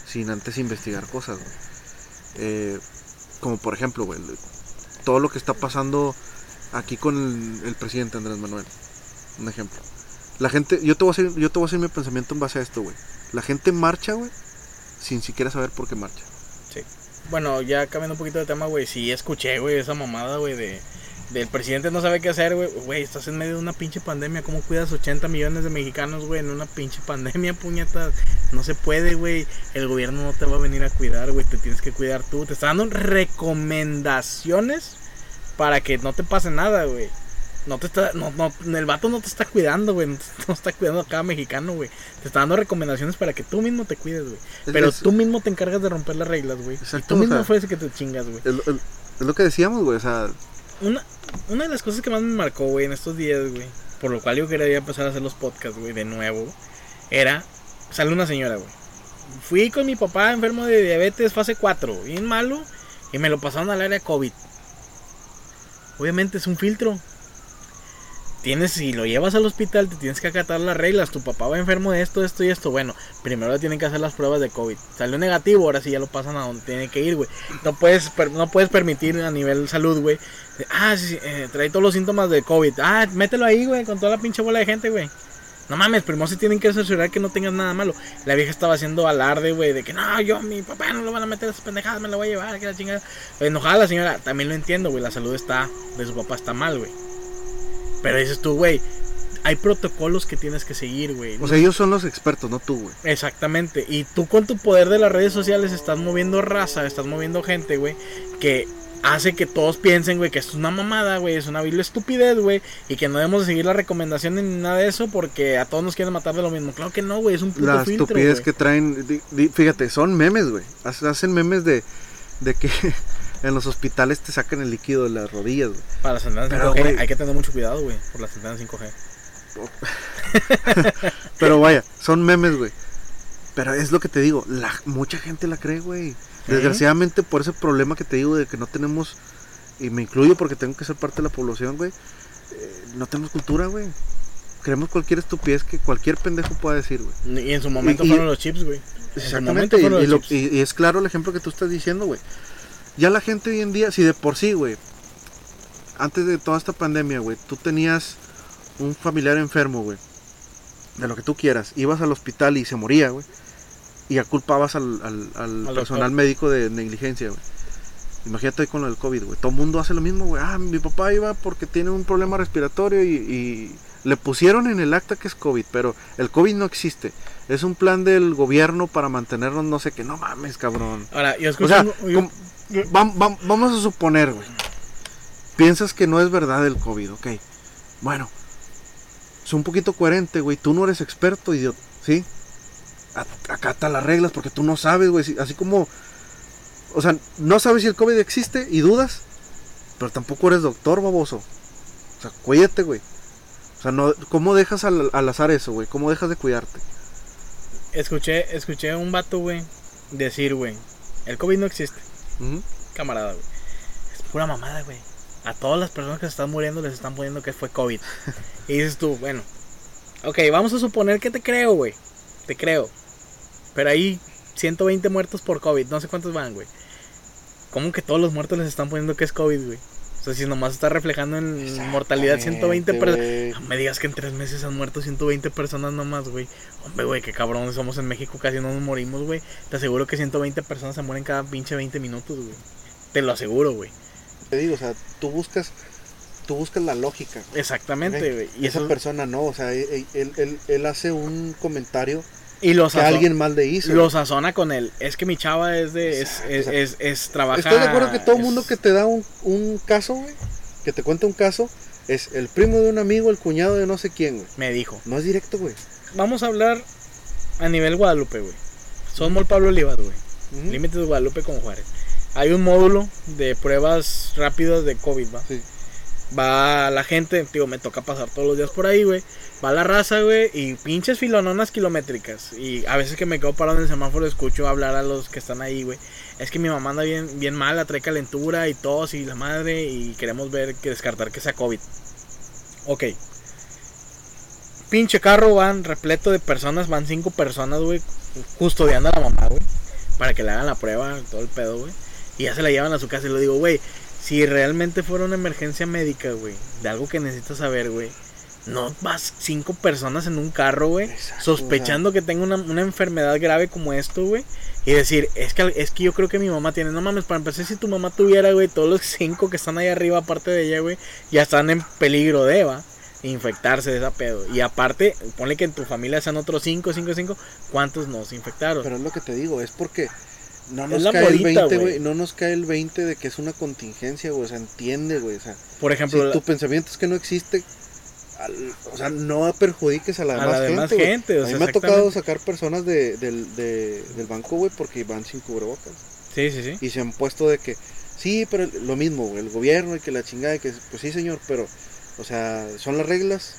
Sin antes investigar cosas, güey. Eh, como por ejemplo, güey, todo lo que está pasando aquí con el, presidente Andrés Manuel. Un ejemplo. La gente, yo te voy a hacer, yo te voy a hacer mi pensamiento en base a esto, güey. La gente marcha, güey, sin siquiera saber por qué marcha. Bueno, ya cambiando un poquito de tema, güey. Sí, escuché, güey, esa mamada, güey, de. Del presidente no sabe qué hacer, güey. Güey, estás en medio de una pinche pandemia. ¿Cómo cuidas 80 millones de mexicanos, güey, en una pinche pandemia, puñetas? No se puede, güey. El gobierno no te va a venir a cuidar, güey. Te tienes que cuidar tú. Te está dando recomendaciones para que no te pase nada, güey. No te está, no, no, el vato no te está cuidando, güey. No, está cuidando a cada mexicano, güey. Te está dando recomendaciones para que tú mismo te cuides, güey. Pero es- tú mismo te encargas de romper las reglas, güey. Y tú o mismo sea- fue ese que te chingas, güey. Es, lo- es- es lo que decíamos, güey. O sea, Una, una de las cosas que más me marcó, güey, en estos días, güey, por lo cual yo quería empezar a hacer los podcasts, güey, de nuevo, era, sale una señora, güey. Fui con mi papá enfermo de diabetes fase 4, bien malo, y me lo pasaron al área COVID. Obviamente es un filtro. Tienes, si lo llevas al hospital, te tienes que acatar las reglas. Tu papá va enfermo de esto, esto y esto. Bueno, primero le tienen que hacer las pruebas de COVID. Salió negativo, ahora sí ya lo pasan a donde tiene que ir, güey. No puedes, no puedes permitir a nivel salud, güey. Ah, sí, eh, trae todos los síntomas de COVID. Ah, mételo ahí, güey, con toda la pinche bola de gente, güey. No mames, primero se tienen que asegurar que no tengas nada malo. La vieja estaba haciendo alarde, güey, de que no, yo, mi papá no lo van a meter a esas pendejadas, me lo voy a llevar, que la chingada. Enojada la señora, también lo entiendo, güey, la salud está, de su papá está mal, güey. Pero dices tú, güey, hay protocolos que tienes que seguir, güey. O sea, ellos son los expertos, no tú, güey. Exactamente. Y tú con tu poder de las redes sociales estás moviendo raza, estás moviendo gente, güey, que hace que todos piensen, güey, que esto es una mamada, güey, es una vil estupidez, güey, y que no debemos de seguir las recomendaciones ni nada de eso porque a todos nos quieren matar de lo mismo. Claro que no, güey, es un puto La filtro, estupidez que traen, di- di- fíjate, son memes, güey. Hace- Hacen memes de, de que en los hospitales te sacan el líquido de las rodillas, güey. Para las antenas Pero, 5G güey. hay que tener mucho cuidado, güey, por las antenas 5G. [laughs] Pero vaya, son memes, güey. Pero es lo que te digo, la, mucha gente la cree, güey. Desgraciadamente por ese problema que te digo de que no tenemos, y me incluyo porque tengo que ser parte de la población, güey, eh, no tenemos cultura, güey. Creemos cualquier estupidez que cualquier pendejo pueda decir, güey. Y en su momento Y- y- fueron los chips, güey. Exactamente, y, fueron y los lo- y es claro el ejemplo que tú estás diciendo, güey. Ya la gente hoy en día, si de por sí, güey, antes de toda esta pandemia, güey, tú tenías un familiar enfermo, güey, de lo que tú quieras, ibas al hospital y se moría, güey, y ya culpabas al, al- al Al personal doctor. médico de negligencia, güey. Imagínate hoy con lo del COVID, güey. Todo el mundo hace lo mismo, güey. Ah, mi papá iba porque tiene un problema respiratorio y, y le pusieron en el acta que es COVID, pero el COVID no existe. Es un plan del gobierno para mantenernos, no sé qué. No mames, cabrón. Ahora, yo O escucho... sea, yo- vam- vam- vamos a suponer, güey. Piensas que no es verdad el COVID, ok. Bueno, es un poquito coherente, güey. Tú no eres experto, idiota, ¿sí? Acata las reglas porque tú no sabes, güey. Así como, o sea, no sabes si el COVID existe y dudas, pero tampoco eres doctor, baboso. O sea, cuídate, güey. O sea, no, ¿cómo dejas al, al azar eso, güey? ¿Cómo dejas de cuidarte? escuché, escuché a un vato, güey, decir, güey, el COVID no existe. Camarada, güey. Es pura mamada, güey. A todas las personas que se están muriendo les están poniendo que fue COVID. [laughs] y dices tú, bueno, ok, vamos a suponer que te creo, güey. Te creo. Pero hay 120 muertos por COVID, no sé cuántos van, güey. ¿Cómo que todos los muertos les están poniendo que es COVID, güey? O sea, si nomás está reflejando en mortalidad 120 personas. No me digas que en tres meses han muerto 120 personas nomás, güey. Hombre, güey, qué cabrón somos en México, casi no nos morimos, güey. Te aseguro que 120 personas se mueren cada pinche 20 minutos, güey. Te lo aseguro, güey. Te digo, o sea, tú buscas, tú buscas la lógica. Exactamente, güey. Y Y esa eso persona no, o sea, él, él, él- él hace un comentario y lo que sazona, alguien mal le hizo. lo sazona con él. Es que mi chava es de es Exacto, es, o sea, es, es trabaja ¿Estás de acuerdo que todo el mundo que te da un, un caso, güey? Que te cuenta un caso, es el primo de un amigo, el cuñado de no sé quién, güey. me dijo, No es directo, güey. "Vamos a hablar a nivel Guadalupe, güey. Somos el Pablo Olivas, güey. Límites de Guadalupe con Juárez. Hay un módulo de pruebas rápidas de COVID, ¿va? Sí. Va la gente, digo, me toca pasar todos los días por ahí, güey. Va la raza, güey, y pinches filononas kilométricas. Y a veces que me quedo parado en el semáforo, escucho hablar a los que están ahí, güey. Es que mi mamá anda bien, bien mala, trae calentura y tos y la madre, y queremos ver que descartar que sea COVID. Ok. Pinche carro van repleto de personas, van cinco personas, güey, custodiando a la mamá, güey. Para que le hagan la prueba, todo el pedo, güey. Y ya se la llevan a su casa y le digo, güey, si realmente fuera una emergencia médica, güey, de algo que necesitas saber, güey, no vas cinco personas en un carro, güey, Exacto, sospechando que tenga una, una enfermedad grave como esto, güey, y decir, es que, es que yo creo que mi mamá tiene, no mames, para empezar, si tu mamá tuviera, güey, todos los cinco que están ahí arriba, aparte de ella, güey, ya están en peligro de, va, infectarse de esa pedo. Y aparte, ponle que en tu familia sean otros cinco, cinco, cinco, ¿cuántos no se infectaron? Pero es lo que te digo, es porque no nos cae el bolita, 20, güey. güey. No nos cae el 20 de que es una contingencia, güey. O sea, entiende, güey. O sea, Por ejemplo, si tu pensamiento es que no existe, al- o sea, no perjudiques a la A demás la gente. demás güey. gente, o a mí sea, me ha tocado sacar personas de, del, de- del banco, güey, porque van sin cubrebocas. sí, sí, sí. Y se han puesto de que, sí, pero lo mismo, güey, el gobierno y que la chingada, y que, pues sí, señor, pero, o sea, son las reglas.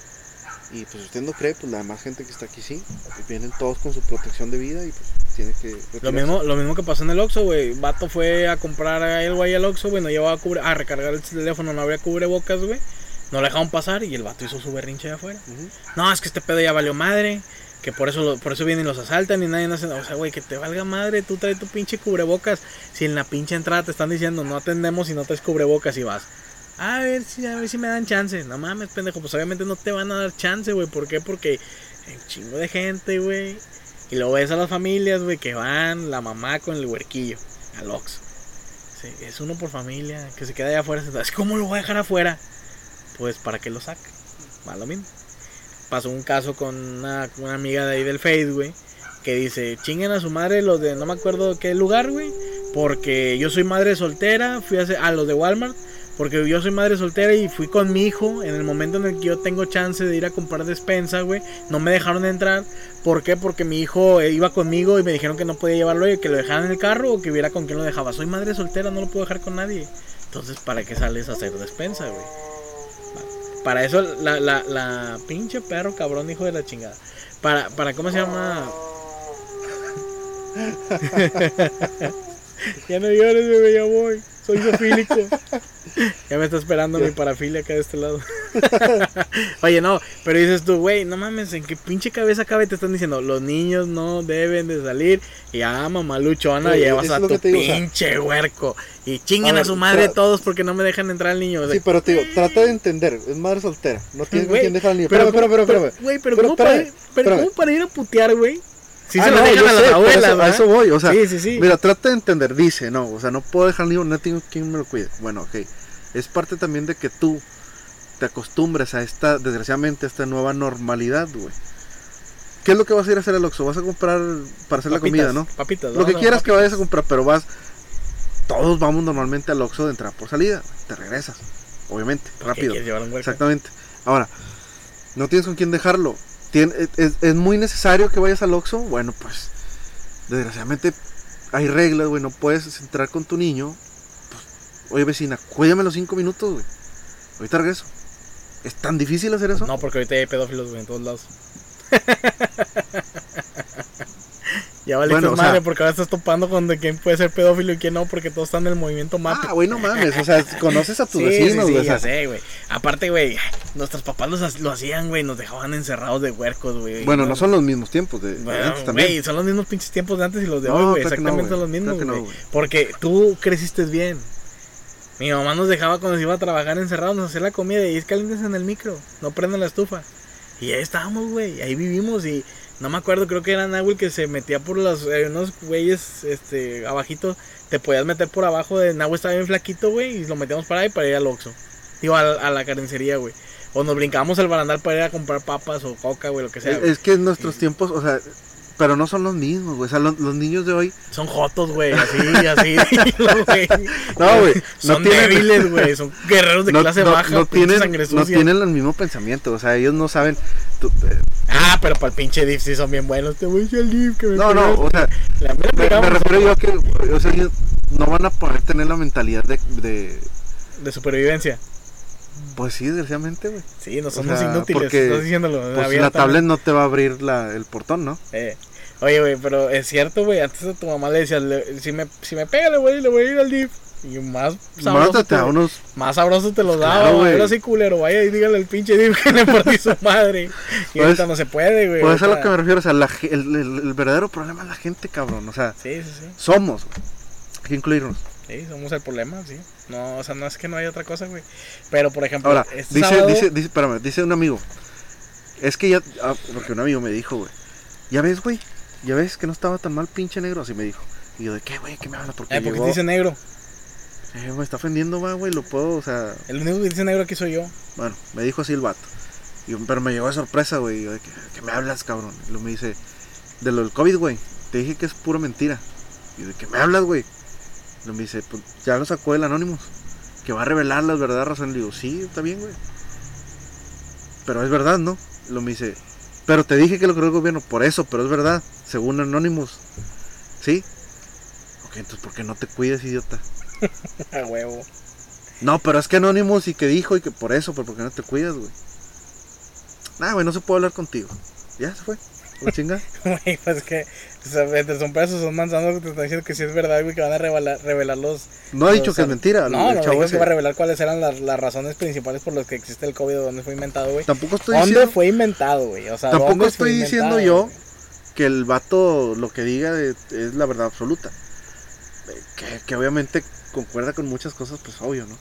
Y pues usted no cree, pues la demás gente que está aquí sí. Vienen todos con su protección de vida y pues tiene que. Lo mismo, lo mismo que pasó en el Oxxo, güey. Vato fue a comprar algo ahí al Oxxo, güey. No llevaba cubre... Ah, recargar el teléfono, no había cubrebocas, güey. No lo dejaron pasar y el vato hizo su berrinche de afuera. No, es que este pedo ya valió madre. Que por eso, lo- por eso vienen y los asaltan y nadie hace nada. O sea, güey, que te valga madre, tú traes tu pinche cubrebocas. Si en la pinche entrada te están diciendo no atendemos si no traes cubrebocas y vas. A ver si, a ver si me dan chance. No mames, pendejo. Pues obviamente no te van a dar chance, güey. ¿Por qué? Porque hay un chingo de gente, güey. Y luego ves a las familias, güey, que van la mamá con el huerquillo al. Sí, es uno por familia, que se queda allá afuera. sentado. ¿Cómo lo voy a dejar afuera? Pues para que lo saque. Va lo mismo. Pasó un caso con una, amiga de ahí del Face, güey. Que dice, chinguen a su madre los de no me acuerdo qué lugar, güey. Porque yo soy madre soltera. Fui a, a los de Walmart. Porque yo soy madre soltera y fui con mi hijo en el momento en el que yo tengo chance de ir a comprar despensa, güey. No me dejaron entrar. ¿Por qué? Porque mi hijo eh, iba conmigo y me dijeron que no podía llevarlo y que lo dejaran en el carro o que viera con quién lo dejaba. Soy madre soltera, no lo puedo dejar con nadie. Entonces, ¿para qué sales a hacer despensa, güey? Para eso, la, la, la pinche perro cabrón, hijo de la chingada. Para, para ¿cómo se llama? [laughs] [laughs] ya no llores, bebé, ya voy. Soy zoofílico. [laughs] ya me está esperando mi parafilia acá de este lado. [laughs] Oye, no, pero dices tú, güey, no mames, ¿en qué pinche cabeza cabe? Te están diciendo, los niños no deben de salir. Y ah, mamá luchona, Oye, llevas a tu digo, o sea, pinche huerco. Y chingan a su madre todos porque no me dejan entrar al niño. O sea, Sí, pero te digo, trata de entender, es madre soltera, no tienes con Güey, quién dejar al niño. pero, pero- espérame. Güey, pero, Pero ¿cómo, para, pero. ¿cómo para ir a putear, güey? Sí Ah, se lo no, dejan yo a las sé, abuelas, eso- a eso voy, o sea, sí, sí, sí. Mira, trata de entender, dice, no, o sea, no puedo dejar niño, no tengo quien me lo cuide. Bueno, ok. Es parte también de que tú te acostumbres a esta, desgraciadamente, a esta nueva normalidad, güey. ¿Qué es lo que vas a ir a hacer al Oxxo? Vas a comprar para hacer la Papitas, comida, ¿no? Papitas. Lo que quieras que vayas a comprar, pero vas. Todos vamos normalmente al Oxxo de entrada por salida. Te regresas, obviamente, ¿Por qué rápido. llevar un? Exactamente. Ahora, no tienes con quién dejarlo. Tien- es, es muy necesario que vayas al Oxxo. Bueno, pues, desgraciadamente hay reglas, güey. No puedes entrar con tu niño. Pues, Oye, vecina, cuídame los cinco minutos, güey. Ahorita regreso. ¿Es tan difícil hacer eso? No, porque ahorita hay pedófilos, güey, en todos lados. [laughs] ya valiste Bueno, o sea- madre, porque ahora estás topando con de quién puede ser pedófilo y quién no, porque todos están en el movimiento MAP. Ah, güey, no mames. O sea, [laughs] conoces a tus Sí, vecinos, sí, sí, güey. o ya sé, güey. Aparte, güey, nuestros papás los lo hacían, güey, nos dejaban encerrados de huercos, güey. bueno, no son los mismos tiempos de, antes también. güey, son los mismos pinches tiempos de antes y los de hoy, güey. no, Exactamente güey. los mismos, güey. güey. Porque tú creciste bien. Mi mamá nos dejaba cuando se iba a trabajar encerrados, nos hacía la comida y es calientes en el micro, no prenden la estufa. Y ahí estábamos, güey, ahí vivimos y no me acuerdo, creo que era Nahuel que se metía por los, eh, unos güeyes, este, abajito, te podías meter por abajo de Nahuel estaba bien flaquito, güey, y lo metíamos para ahí para ir al Oxxo. Digo, a, a la carnicería, güey. O nos brincábamos al barandal para ir a comprar papas o coca, güey, lo que sea. Es, es que en nuestros tiempos, o sea, pero no son los mismos, güey. O sea, los, los niños de hoy. Son jotos, güey, así, así, [laughs] güey. No, güey. No Son tienen, débiles, güey. Son guerreros de no, clase no- baja, no tienen, sangre no sucia. tienen el mismo pensamiento. O sea, ellos no saben. tú- eh, Ah, pero para el pinche Div sí son bien buenos. Te voy a decir al Div que me no, no, o sea, La me, refiero yo a que. O sea, ellos no van a poder tener la mentalidad de. de de supervivencia. Pues sí, desgraciadamente, güey. Sí, no O somos sea, inútiles. porque, Estás diciéndolo. Pues la tablet no te va a abrir la, el portón, ¿no? Eh. Oye, güey, pero es cierto, güey. Antes a tu mamá le decías, le- si, me, si me pega, le voy, le voy a ir al Div. Y más sabroso, Mátate te, a unos. más sabroso te los Claro, daba. güey. güey. Ahora sí, culero. Vaya y dígale al pinche Div que le partí su madre. Y Pues- ahorita no se puede, güey. Pues eso es a lo que me refiero. O sea, la el, el- el verdadero problema es la gente, cabrón. O sea, Sí, sí, sí. somos. Hay que incluirnos. Sí, somos el problema, sí. No, o sea, no es que no haya otra cosa, güey. Pero, por ejemplo, Ahora, este dice, sábado- dice, dice, espérame, dice un amigo. Es que ya, ah, porque un amigo me dijo, güey. Ya ves, güey, ya ves que no estaba tan mal pinche negro, así me dijo. Y yo, ¿de qué, güey? ¿Qué me habla? Porque Eh, porque llegó, dice negro. eh, me está ofendiendo, va, güey, lo puedo, o sea, El único que dice negro aquí soy yo. bueno, me dijo así el vato. Y yo, pero me llegó de sorpresa, güey. y yo, ¿de qué, qué me hablas, cabrón? Y luego me dice, de lo del COVID, güey. Te dije que es pura mentira. Y yo, ¿de qué me hablas, güey? Y me dice, pues ya lo sacó el Anonymous. Que va a revelar las verdaderas razones. Le digo, sí, está bien, güey. Pero es verdad, ¿no? Luego me dice, pero te dije que lo creó el gobierno. Por eso, pero es verdad. Según Anonymous. ¿Sí? Ok, entonces, ¿por qué no te cuides, idiota? [laughs] A huevo. No, pero es que Anonymous y que dijo y que por eso, pero porque no te cuidas, güey. Nah, güey, no se puede hablar contigo. Ya se fue. ¿La chinga? [laughs] Güey, pues que, o sea, entre son pesos, son manzanos que te están diciendo que sí es verdad, güey, que van a revelar, revelar los... No ha dicho que es mentira. No, el no, chavo dijo que va a revelar cuáles eran las, las razones principales por las que existe el COVID, dónde fue inventado, güey. Tampoco estoy ¿Dónde diciendo fue inventado, güey? O sea, Tampoco ¿dónde estoy diciendo yo güey? que el vato lo que diga de- es la verdad absoluta. Eh, Que, que obviamente concuerda con muchas cosas, pues obvio, ¿no?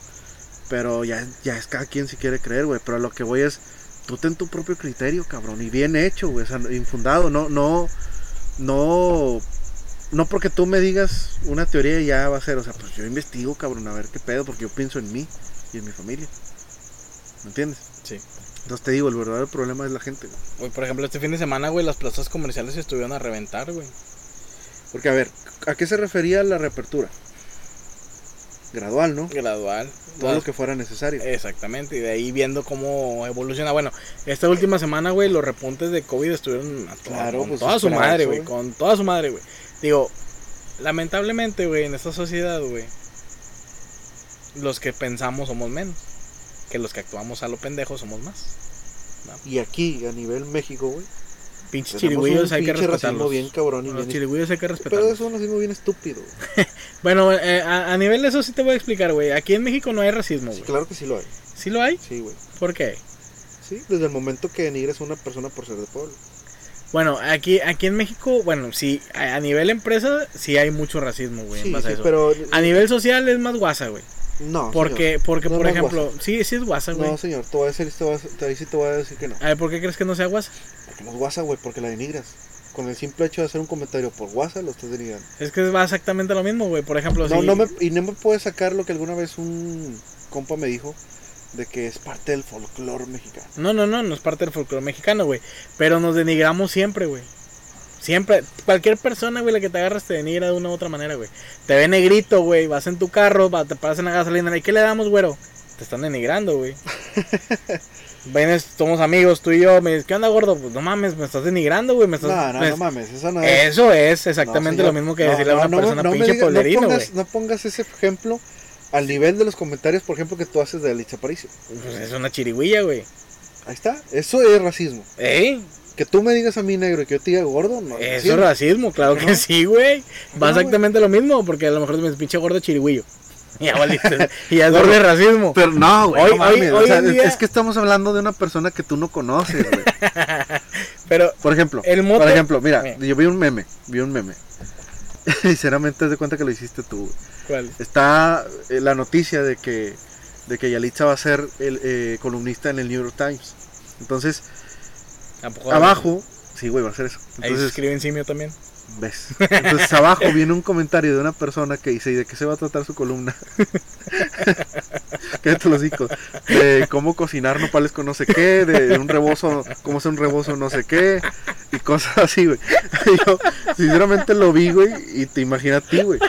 Pero ya, ya es cada quien si quiere creer, güey. Pero lo que voy es, tú ten tu propio criterio, cabrón. Y bien hecho, güey. O sea, infundado. No, no, no, no porque tú me digas una teoría ya va a ser. O sea, pues yo investigo, cabrón, a ver qué pedo. Porque yo pienso en mí y en mi familia. ¿Me entiendes? Sí. Entonces te digo, el verdadero problema es la gente, güey. Güey, por ejemplo, este fin de semana, güey, las plazas comerciales estuvieron a reventar, güey. Porque, a ver, ¿a qué se refería la reapertura? Gradual, ¿no? Gradual. Todo lo que fuera necesario. Exactamente, y de ahí viendo cómo evoluciona. Bueno, esta última semana, güey, los repuntes de COVID estuvieron a Claro, con pues, toda su esperaba madre, eso, güey, güey. con toda su madre, güey. Digo, lamentablemente, güey, en esta sociedad, güey, los que pensamos somos menos. Que los que actuamos a lo pendejo somos más. Y aquí, a nivel México, güey. Pinches chirigüillos hay que respetarlos. bien cabrón y Los bien- chirigüillos hay que Pero respetarlos. es un racismo bien estúpido. [laughs] Bueno, eh, a, a nivel de eso sí te voy a explicar, güey. Aquí en México no hay racismo, Sí, güey. claro que sí lo hay. ¿Sí lo hay? Sí, güey. ¿Por qué? Sí, desde el momento que denigres a una persona por ser de pueblo. Bueno, aquí, aquí en México, bueno, sí, a, a nivel empresa sí hay mucho racismo, güey, en Sí, a sí, eso. pero. A nivel social es más guasa, güey. No. Porque, porque No, por no ejemplo, sí, sí es guasa, señor. güey. No, señor, te voy a decir, te voy a- ahí sí te voy a decir que no. A ver, ¿por qué crees que no sea guasa? Es guasa, güey, porque la denigras. Con el simple hecho de hacer un comentario por WhatsApp lo estás denigrando. Es que va exactamente lo mismo, güey. Por ejemplo, No, si... no me, y no me puedes sacar lo que alguna vez un compa me dijo de que es parte del folclore mexicano. No, no, no, no es parte del folclore mexicano, güey. Pero nos denigramos siempre, güey. Siempre, cualquier persona, güey, la que te agarras te denigra de una u otra manera, güey. Te ve negrito, güey, vas en tu carro, te paras en la gasolina, ¿y qué le damos, güero? Te están denigrando, güey. [laughs] Vienes, somos amigos, tú y yo, me dices, ¿qué onda, gordo? Pues no mames, me estás denigrando, güey, me estás... No, no, me- no mames, eso no es. Eso es exactamente No, lo mismo que No, decirle a no, una no, persona no pinche no polerino, güey. pongas, no pongas ese ejemplo al nivel de los comentarios, por ejemplo, que tú haces de Alicia Aparicio. Pues es una chirigüilla, güey. Ahí está, eso es racismo. ¿Eh? Que tú me digas a mí negro y que yo te diga gordo, no. Eso es racismo, claro No. que [laughs] sí, güey. Va No, exactamente lo mismo, porque a lo mejor me dices pinche gordo chirigüillo. Y [laughs] ya valiste. y ya es doble racismo. Pero no, güey, Hoy- no mames, hoy- o hoy sea, en es- día- es que estamos hablando de una persona que tú no conoces, güey. [laughs] Pero Por ejemplo, El mote- por ejemplo, mira, Eh. yo vi un meme, vi un meme. [laughs] Sinceramente, haz de cuenta que lo hiciste tú. ¿cuál? Está eh, la noticia de que de que Yalitza va a ser el eh, columnista en el New York Times. Entonces, abajo, sí, güey, va a ser eso. Ahí se Entonces, escribe en simio también. Ves. Entonces, abajo viene un comentario de una persona que dice, ¿y de qué se va a tratar su columna? [laughs] Cállate los hijos. De cómo cocinar nopales con no sé qué, de un rebozo, cómo hacer un rebozo no sé qué, y cosas así, güey. [laughs] Yo, sinceramente lo vi, güey, y te imaginas a ti, güey.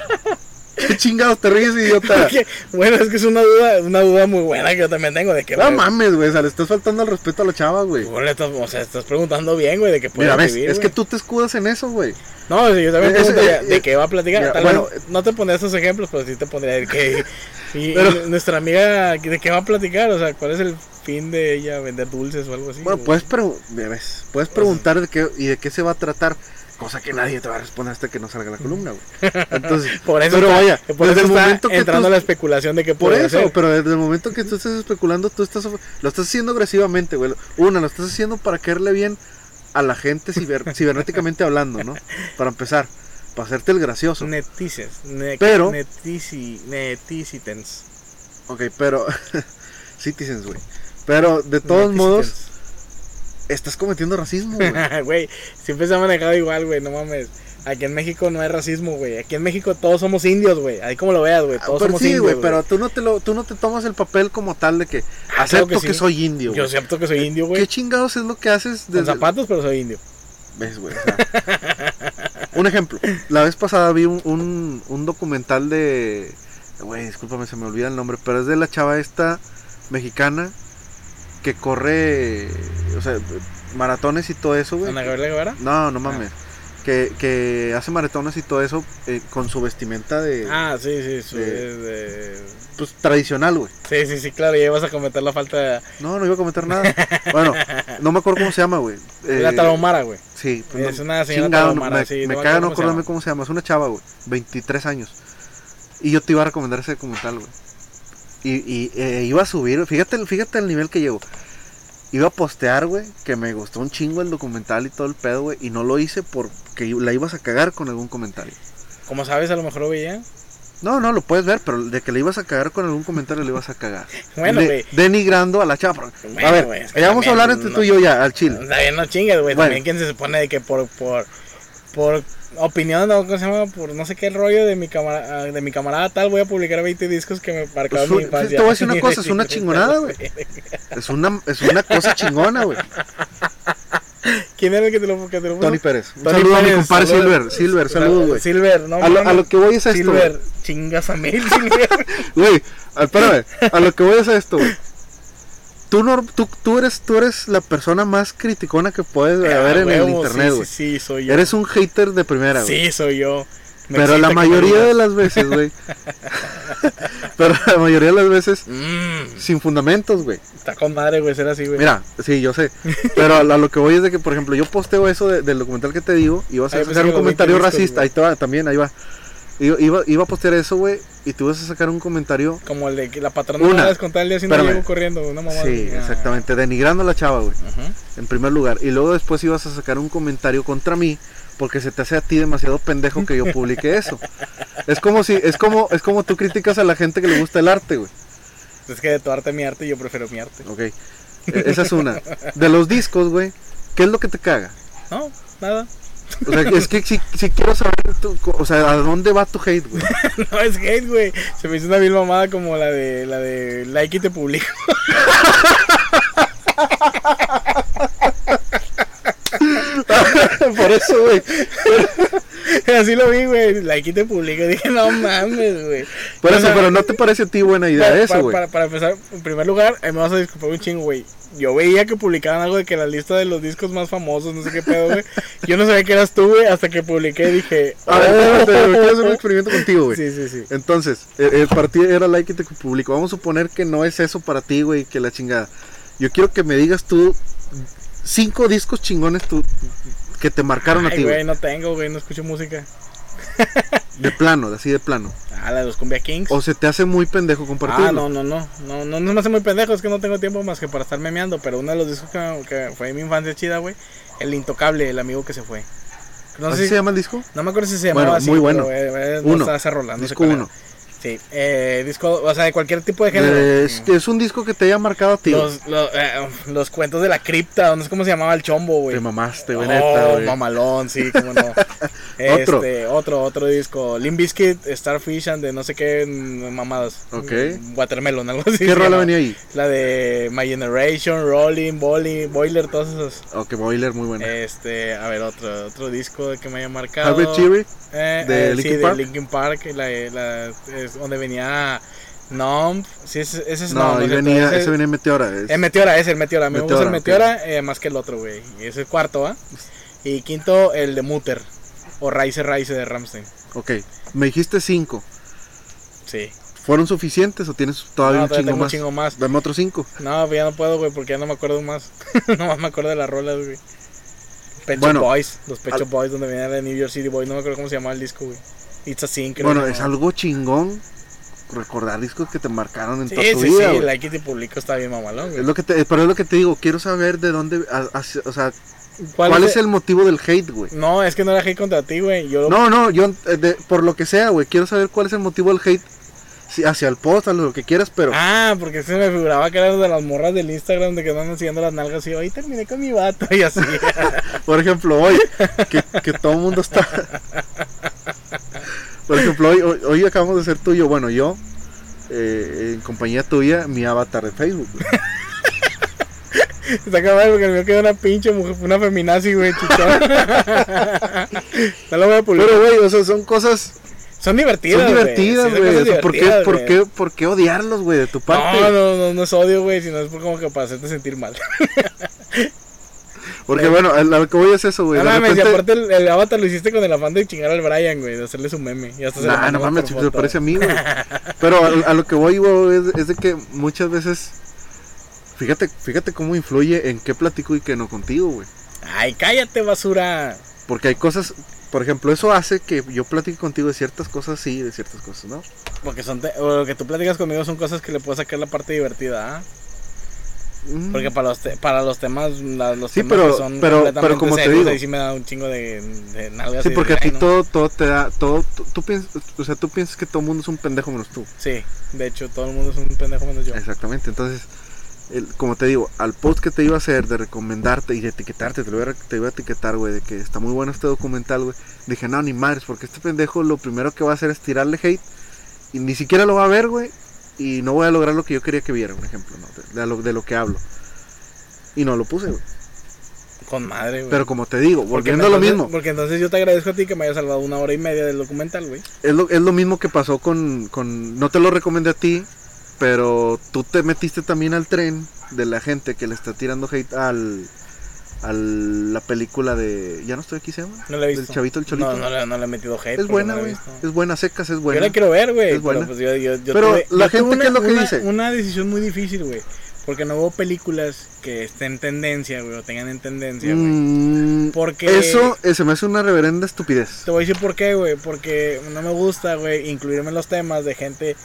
¿Qué chingados te ríes, idiota? [laughs] Porque, bueno, es que es una duda, una duda muy buena que yo también tengo de que No mames, güey, o sea, le estás faltando al respeto a la chava, güey. estás, o sea, estás preguntando bien, güey, de que puede Mira, ves, vivir, es que tú te escudas en eso, güey. No, yo también Es- preguntaría eh, de eh, qué va a platicar. mira, Tal bueno, vez no te pondría estos ejemplos, pero sí te pondría de que. Y, Pero- y nuestra amiga, ¿de qué va a platicar? O sea, ¿cuál es el fin de ella? ¿Vender dulces o algo así? Bueno, o- puedes, puedes preguntar de qué y de qué se va a tratar, cosa que nadie te va a responder hasta que no salga la columna, güey. [laughs] Entonces, Por eso pero está, vaya, por desde eso el está momento que entrando tú- la especulación de que por eso, ser. pero desde el momento que tú estás especulando, tú estás lo estás haciendo agresivamente, güey. Una, lo estás haciendo para caerle bien a la gente ciber- [laughs] cibernéticamente hablando, ¿no? Para empezar, para hacerte el gracioso. Netices. Ne Pero- Netici, neticitens. Ok, pero [laughs] citizens, güey. Pero de todos modos estás cometiendo racismo, [laughs] güey. Siempre se ha manejado igual, güey, no mames. Aquí en México no hay racismo, güey. Aquí en México todos somos indios, güey. Ahí como lo veas, güey. Todos Pero somos sí, indios. güey, pero tú no te lo, tú no te tomas el papel como tal de que Ah, acepto claro que, que sí. soy indio. Yo siento que soy indio, güey. ¿Qué chingados es lo que haces Con desde zapatos, pero soy indio. ¿Ves, güey? O sea, un ejemplo. La vez pasada vi un, un, un documental de. Güey, discúlpame, se me olvida el nombre. Pero es de la chava esta mexicana que corre. O sea, maratones y todo eso, güey. Ana Gabriela Guevara. No, no mames. que, que hace maratones y todo eso eh, con su vestimenta de. Ah, sí, sí, su- de- de- Pues tradicional, güey. Sí, sí, sí, claro, ya ibas a cometer la falta de No, no iba a comentar nada. bueno, no me acuerdo cómo se llama, güey. [laughs] Eh, la tarahumara, güey. Sí, pues Es no- una señora chingado, tarahumara, me, sí, no me me caga no acordarme cómo se llama. Es una chava, güey. 23 años. Y yo te iba a recomendar ese documental, güey. Y, y eh, iba a subir, fíjate, fíjate el nivel que llego. Iba a postear, güey, que me gustó un chingo el documental y todo el pedo, güey. Y no lo hice porque la ibas a cagar con algún comentario. Como sabes, a lo mejor lo veía. No, no, lo puedes ver, pero de que le ibas a cagar con algún comentario le ibas a cagar. [laughs] Bueno, güey. denigrando a la chava. Bueno, a ver, güey, es que ya vamos a hablar entre no- tú y yo ya, al chile. No chingues, güey. Bueno. También quien se supone de que por, por, por opinión, ¿no? ¿cómo se llama? Por no sé qué rollo de mi, camara- de mi camarada tal, voy a publicar 20 discos que me marcaron Pues, mi infancia. te voy a decir una cosa, es [laughs] una chingonada, güey. Es una, es una cosa chingona, güey. ¿Quién era el que te lo, que te lo puso? Tony Pérez. Un Tony saludo a mi Pérez, compadre saludos. Silver. Silver, saludos, güey. Silver, no, A lo, a lo que voy es esto, Silver, chingas a mí, Silver. [laughs] Güey, ah, espérame. A lo que voy es esto, güey. Tú, no, tú, tú, eres, tú eres la persona más criticona que puedes haber Ah, en el internet, sí, güey. Sí, sí, soy yo. Eres un hater de primera, güey. Sí, soy yo. Me Pero la mayoría de las veces, güey. [laughs] pero la mayoría de las veces Mm, sin fundamentos, güey. está con madre, güey, ser así, güey. Mira, sí, yo sé. Pero a, a lo que voy es de que, por ejemplo, yo posteo eso de- del documental que te digo y vas a pensé sacar un comentario 20 discos, racista. güey. Ahí te va, también, ahí va. Iba, iba, iba a postear eso, güey, y tú vas a sacar un comentario. Como el de que la patrona Una. no descontar el día si no llego corriendo, una mamá. Sí, exactamente, denigrando a la chava, güey, en primer lugar. Y luego después ibas a sacar un comentario contra mí porque se te hace a ti demasiado pendejo que yo publique eso. Es como si, es como, es como tú criticas a la gente que le gusta el arte, güey. Es que de tu arte mi arte, yo prefiero mi arte. Ok. E- Esa es una. De los discos, güey, ¿qué es lo que te caga? No, nada. O sea, es que si, si quiero saber, tu- o sea, ¿a dónde va tu hate, güey? [laughs] No es hate, güey. Se me hizo una vil mamada como la de la de like y te publico. Por eso, güey. Así lo vi, güey. Like y te publico. Dije, no mames, güey. Por O eso, sea, pero no te parece a ti buena idea para, eso, para- güey. para- para empezar, en primer lugar, eh, me vas a disculpar un chingo, güey. Yo veía que publicaban algo de que la lista de los discos más famosos, no sé qué pedo, güey. Yo no sabía que eras tú, güey, hasta que publiqué y dije. A ver, güey, quiero hacer un experimento contigo, güey. Sí, sí, sí. Entonces, el, el partido era like y te publico. Vamos a suponer que no es eso para ti, güey, que la chingada. Yo quiero que me digas tú cinco discos chingones tú, que te marcaron a ti, güey. no tengo, güey, no escucho música. [laughs] De plano, así de plano. Ah, la de los Cumbia Kings. O se te hace muy pendejo compartirlo. Ah, no, no, no, no, no, no me hace muy pendejo, es que no tengo tiempo más que para estar memeando, pero uno de los discos que, que fue mi infancia chida, güey, el intocable, el amigo que se fue. No ¿Así sé si- se llama el disco? no me acuerdo si se llamaba Bueno, así, muy bueno. pero, eh, eh, no Uno. estaba esa rola, no sé disco era. Sí, eh, disco, o sea, de cualquier tipo de género. Es, es un disco que te haya marcado a ti. los, los, eh, los cuentos de la cripta, no sé cómo se llamaba el chombo, güey. Te mamaste, güey, oh, mamalón, sí, cómo no. [laughs] Otro. Este, otro, otro disco. Limp Bizkit, Starfish and de no sé qué mm, mamadas. Ok. Mm, Watermelon, algo así. ¿Qué rola venía ahí? La de My Generation, Rolling, Bolly, Boiler, todos esos. Ok, Boiler, muy bueno. Este, a ver, otro, otro disco que me haya marcado. Harvard Theory. Eh, de eh, Linkin sí, Park. de Linkin Park, la, la- es donde venía Numb. Sí, ese, ese es No, ¿no venía, ese venía Meteora. es- El Meteora, es el Meteora. Me gusta el Meteora, eh, más que el otro, güey. Y es el cuarto, ¿ah? Y quinto, el de Mutter. O Rise Rise de Ramstein. Ok, me dijiste cinco. Sí. ¿Fueron suficientes o tienes todavía no, un chingo tengo un más? chingo más. Dame otros cinco. No, pues ya no puedo, güey, porque ya no me acuerdo más. [laughs] no me acuerdo de las rolas, güey. Pecho Bueno, Boys, los Pecho al- Boys, donde venía de New York City Boys. No me acuerdo cómo se llamaba el disco, güey. It's a Sin, creo. Bueno, es algo chingón recordar discos que te marcaron en Sí, toda tu sí, vida. sí, güey. Like It y Publico está bien mamalón, güey. Es lo que te, pero es lo que te digo, quiero saber de dónde, a- a- o sea, ¿Cuál, ¿cuál, es es el motivo del hate, güey? No, es que no era hate contra ti, güey. Yo No, no, yo, eh, de- por lo que sea, güey, quiero saber cuál es el motivo del hate sí, hacia el post, a lo que quieras, pero Ah, porque se me figuraba que eran de las morras del Instagram de que andan enseñando las nalgas y hoy terminé con mi vato y así. [laughs] por ejemplo, hoy, que, que todo el mundo está... [laughs] Por ejemplo, hoy, hoy, acabamos de ser tuyo, bueno, yo, eh, en compañía tuya, mi avatar de Facebook. Está cabrón porque el mío quedó una pinche mujer, una feminazi, güey, chichón. no lo voy a publicar. Pero, güey, o sea, son cosas... son divertidas, Son güey. divertidas, güey. ¿por, qué, por, qué, ¿Por qué odiarlos, güey, de tu parte? No, no, no, no es odio, güey, sino es por como que para hacerte sentir mal. [laughs] Porque bueno, lo que voy es eso, güey. No y aparte el, el avatar lo hiciste con el afán de chingar al Brian, güey, de hacerle su meme. Y hasta Nah, no mames, parece a mí, güey. [laughs] Pero a, a lo que voy, güey, es, es de que muchas veces. Fíjate, fíjate cómo influye en qué platico y qué no contigo, güey. Ay, cállate, basura. Porque hay cosas, por ejemplo, eso hace que yo platique contigo de ciertas cosas sí y de ciertas cosas, ¿no? Porque son te- o lo que tú platicas conmigo son cosas que le puedo sacar la parte divertida, ¿ah? Porque para los, te- para los temas, la- los Sí, temas pero- que son pero- completamente pero como te digo. ahí sí me da un chingo de, de nalgas. Sí, y de porque a ti todo, todo te da, todo, tú, tú piensas, o sea, tú piensas que todo el mundo es un pendejo menos tú. Sí, de hecho, todo el mundo es un pendejo menos yo. Exactamente, entonces, el- como te digo, al post que te iba a hacer de recomendarte y de etiquetarte, te, lo iba a, te iba a etiquetar, güey, de que está muy bueno este documental, güey. Dije, no, ni madres, porque este pendejo lo primero que va a hacer es tirarle hate y ni siquiera lo va a ver, güey, y no voy a lograr lo que yo quería que viera, un ejemplo, ¿no? De, de lo, de lo que hablo. Y no lo puse, güey. Con madre, güey. Pero como te digo, volviendo a lo mismo, Porque entonces yo te agradezco a ti que me hayas salvado una hora y media del documental, güey. es lo, es lo mismo que pasó con, con, no te lo recomendé a ti, pero tú te metiste también al tren de la gente que le está tirando hate al, a la película de, ya no estoy aquí, se llama, No la he visto. chavito el cholito. No, no, le- no le he metido hate. es buena, no güey, es buena, secas, es Yo buena. la quiero ver, güey. Es pero, buena. pues, yo, yo- yo Pero tuve- la yo gente, ¿qué es lo que una, dice? Una decisión muy difícil, güey. Porque no hubo películas que estén en tendencia, güey, o tengan en tendencia, güey. Mm, Porque- Eso eh, se me hace una reverenda estupidez. Te voy a decir por qué, güey. Porque no me gusta, güey, incluirme en los temas de gente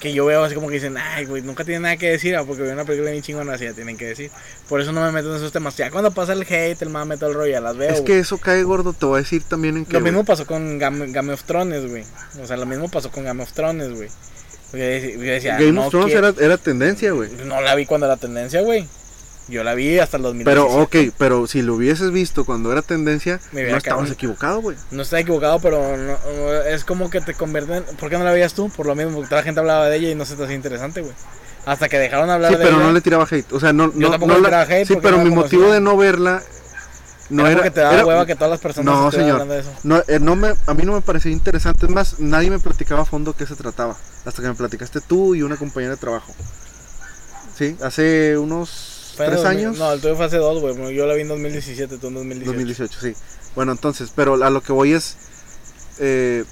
que yo veo así como que dicen, ay, güey, nunca tienen nada que decir, ah, porque veo una película bien chingona, así ya tienen que decir. Por eso no me meto en esos temas. Ya cuando pasa el hate, el mame, todo el rollo, ya las veo. Es güey. que eso cae gordo, te voy a decir también en que... Lo mismo güey, pasó con Game, Game of Thrones, güey. O sea, lo mismo pasó con Game of Thrones, güey. Yo decía, yo decía, Game no of Thrones quiero- era, era tendencia, güey. No la vi cuando era tendencia, güey. Yo la vi hasta el 2017. Pero, ok, pero si lo hubieses visto cuando era tendencia, no estabas equivocado, güey. No estoy equivocado, pero no- es como que te convierten. ¿Por qué no la veías tú? Por lo mismo, porque toda la gente hablaba de ella y no se te hacía interesante, güey. Hasta que dejaron hablar Sí, de pero ella. no le tiraba hate. O sea, no, no, tampoco no le tiraba hate Sí, pero mi motivo de no verla no era porque te daba era- hueva que todas las personas No, señor. hablando de eso. No, eh, no me, a mí no me parecía interesante. Es más, nadie me platicaba a fondo qué se trataba. Hasta que me platicaste tú y una compañera de trabajo. Sí, hace unos tres 2000 años. No, el tuyo fue hace dos, güey. Yo la vi en 2017, tú en 2018. 2018, sí. Bueno, entonces, pero a lo que voy es. eh,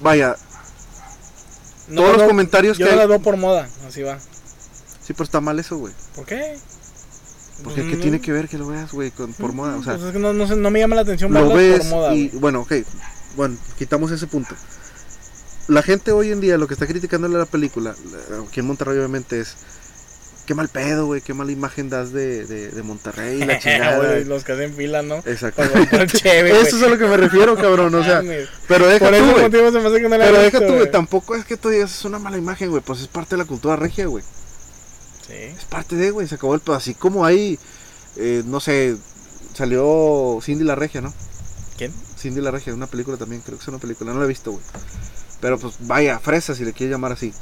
vaya, No, todos los comentarios Yo que hay- las veo por moda, así va. sí, pero está mal eso, güey. ¿Por qué? Porque Pues, ¿qué no- tiene que ver que lo veas, güey, con- por moda? O sea, pues es que no, no, sé, no me llama la atención lo ves por moda. y bueno, ok, bueno, quitamos ese punto. La gente hoy en día lo que está criticándole a la película, la- aquí en Monterrey obviamente es qué mal pedo, güey, qué mala imagen das de, de, de Monterrey, la [laughs] chingada. Güey, los que hacen fila, ¿no? Exacto. [laughs] Güey. Eso es a lo que me refiero, cabrón, o sea, [laughs] pero deja Por tú, ese motivo se me hace que no la Pero visto, deja tú, güey, tampoco es que tú digas es una mala imagen, güey, pues es parte de la cultura regia, güey. Sí. Es parte de, güey, se acabó el pedo. Así como hay, eh, no sé, salió Cindy la Regia, ¿no? ¿Quién? Cindy la Regia, una película también, creo que es una película, no la he visto, güey. Pero pues vaya, fresa, si le quieres llamar así.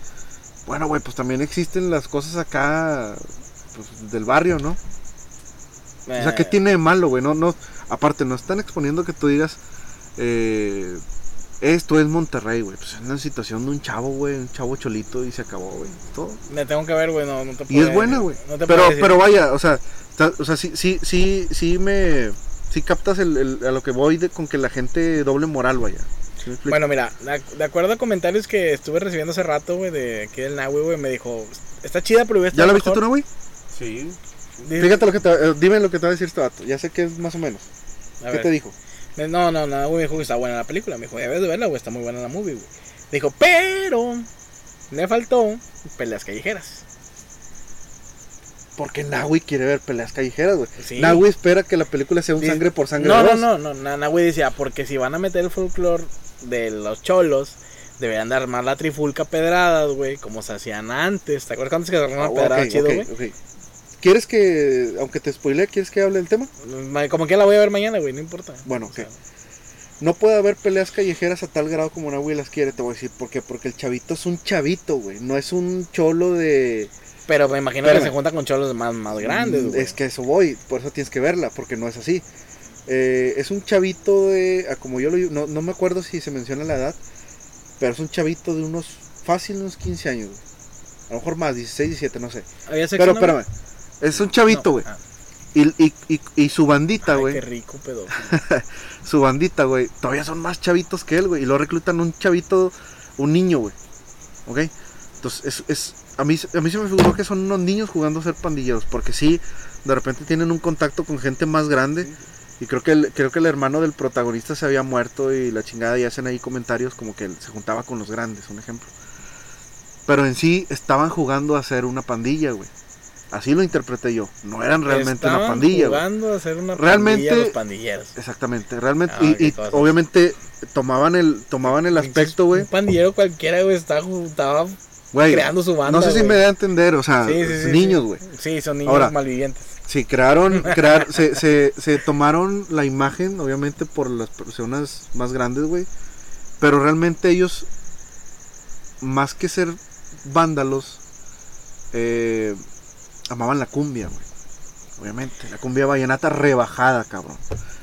Bueno, güey, pues también existen las cosas acá, pues, del barrio, ¿no? O sea, ¿qué Eh, tiene de malo, güey? No, no, aparte, no están exponiendo que tú digas, eh, esto es Monterrey, güey. Pues es una situación de un chavo, güey, un chavo cholito y se acabó, güey. Todo. Me tengo que ver, güey, no, no te Y es puedo buena, güey. No pero, puedo pero vaya, o sea, ta- o sea, sí, sí, sí, sí me, sí captas el, el- a lo que voy de, con que la gente doble moral, vaya. Bueno, mira, de acuerdo a comentarios que estuve recibiendo hace rato, güey, de aquí del Nahui, güey, me dijo, está chida, pero hubiera ¿Ya la viste tú, mejor". no, güey? Sí. Dice- Fíjate lo que te, eh, dime lo que te va a decir este vato. Ya sé que es más o menos. a ¿Qué ver. te dijo? No, no, no, güey, me dijo que está buena la película. Me dijo, debes de verla, güey, está muy buena la movie, güey. Dijo, pero le faltó peleas callejeras. Porque Nahui quiere ver peleas callejeras, güey. Sí. Nahui espera que la película sea un sangre por sangre. No, no, no, no, na- na, güey decía, porque si van a meter el folclore de los cholos, deberían de armar la trifulca pedradas, güey, como se hacían antes. ¿Te acuerdas antes que se armaban Ah, pedradas ok, chido, ok, güey? ¿Quieres que, aunque te spoile, quieres que hable del tema? Ma- Como que la voy a ver mañana, güey, no importa. Bueno, O sea, ok. No puede haber peleas callejeras a tal grado como Nahui las quiere, te voy a decir. ¿Por qué? Porque el chavito es un chavito, güey. No es un cholo de... Pero me imagino Espérame. que se junta con cholos más, más grandes, Mm, güey. Es que eso voy, por eso tienes que verla, porque no es así. Eh, es un chavito de, a como yo lo no, no me acuerdo si se menciona la edad, pero es un chavito de unos, fácil, unos 15 años, güey. A lo mejor más, 16, 17, no sé. ¿Había Pero no? espérame, es un chavito, No. güey. Ah. Y, y, y, y su bandita, güey. qué rico pedófilo. [laughs] su bandita, güey, todavía son más chavitos que él, güey. Y lo reclutan un chavito, un niño, güey. ¿Ok? Entonces, es, es, a, mí, a mí se me figuró que son unos niños jugando a ser pandilleros. Porque sí, de repente tienen un contacto con gente más grande. Y creo que, el, creo que el hermano del protagonista se había muerto y la chingada. Y hacen ahí comentarios como que se juntaba con los grandes, un ejemplo. Pero en sí estaban jugando a ser una pandilla, güey. Así lo interpreté yo. No eran realmente una pandilla, güey. jugando a ser una Realmente- pandilla los pandilleros. Exactamente, realmente. Ah, y obviamente tomaban el, tomaban el aspecto, güey. Un pandillero cualquiera, güey, estaba, estaba Güey, creando su banda. no sé si me da a entender, o sea, Sí, sí, sí, niños, güey. Sí, son niños Ahora, malvivientes. Sí, crearon, crear, se, se, se tomaron la imagen, obviamente, por las personas más grandes, güey. Pero realmente ellos, más que ser vándalos, eh, amaban la cumbia, güey. Obviamente, la cumbia vallenata rebajada, cabrón.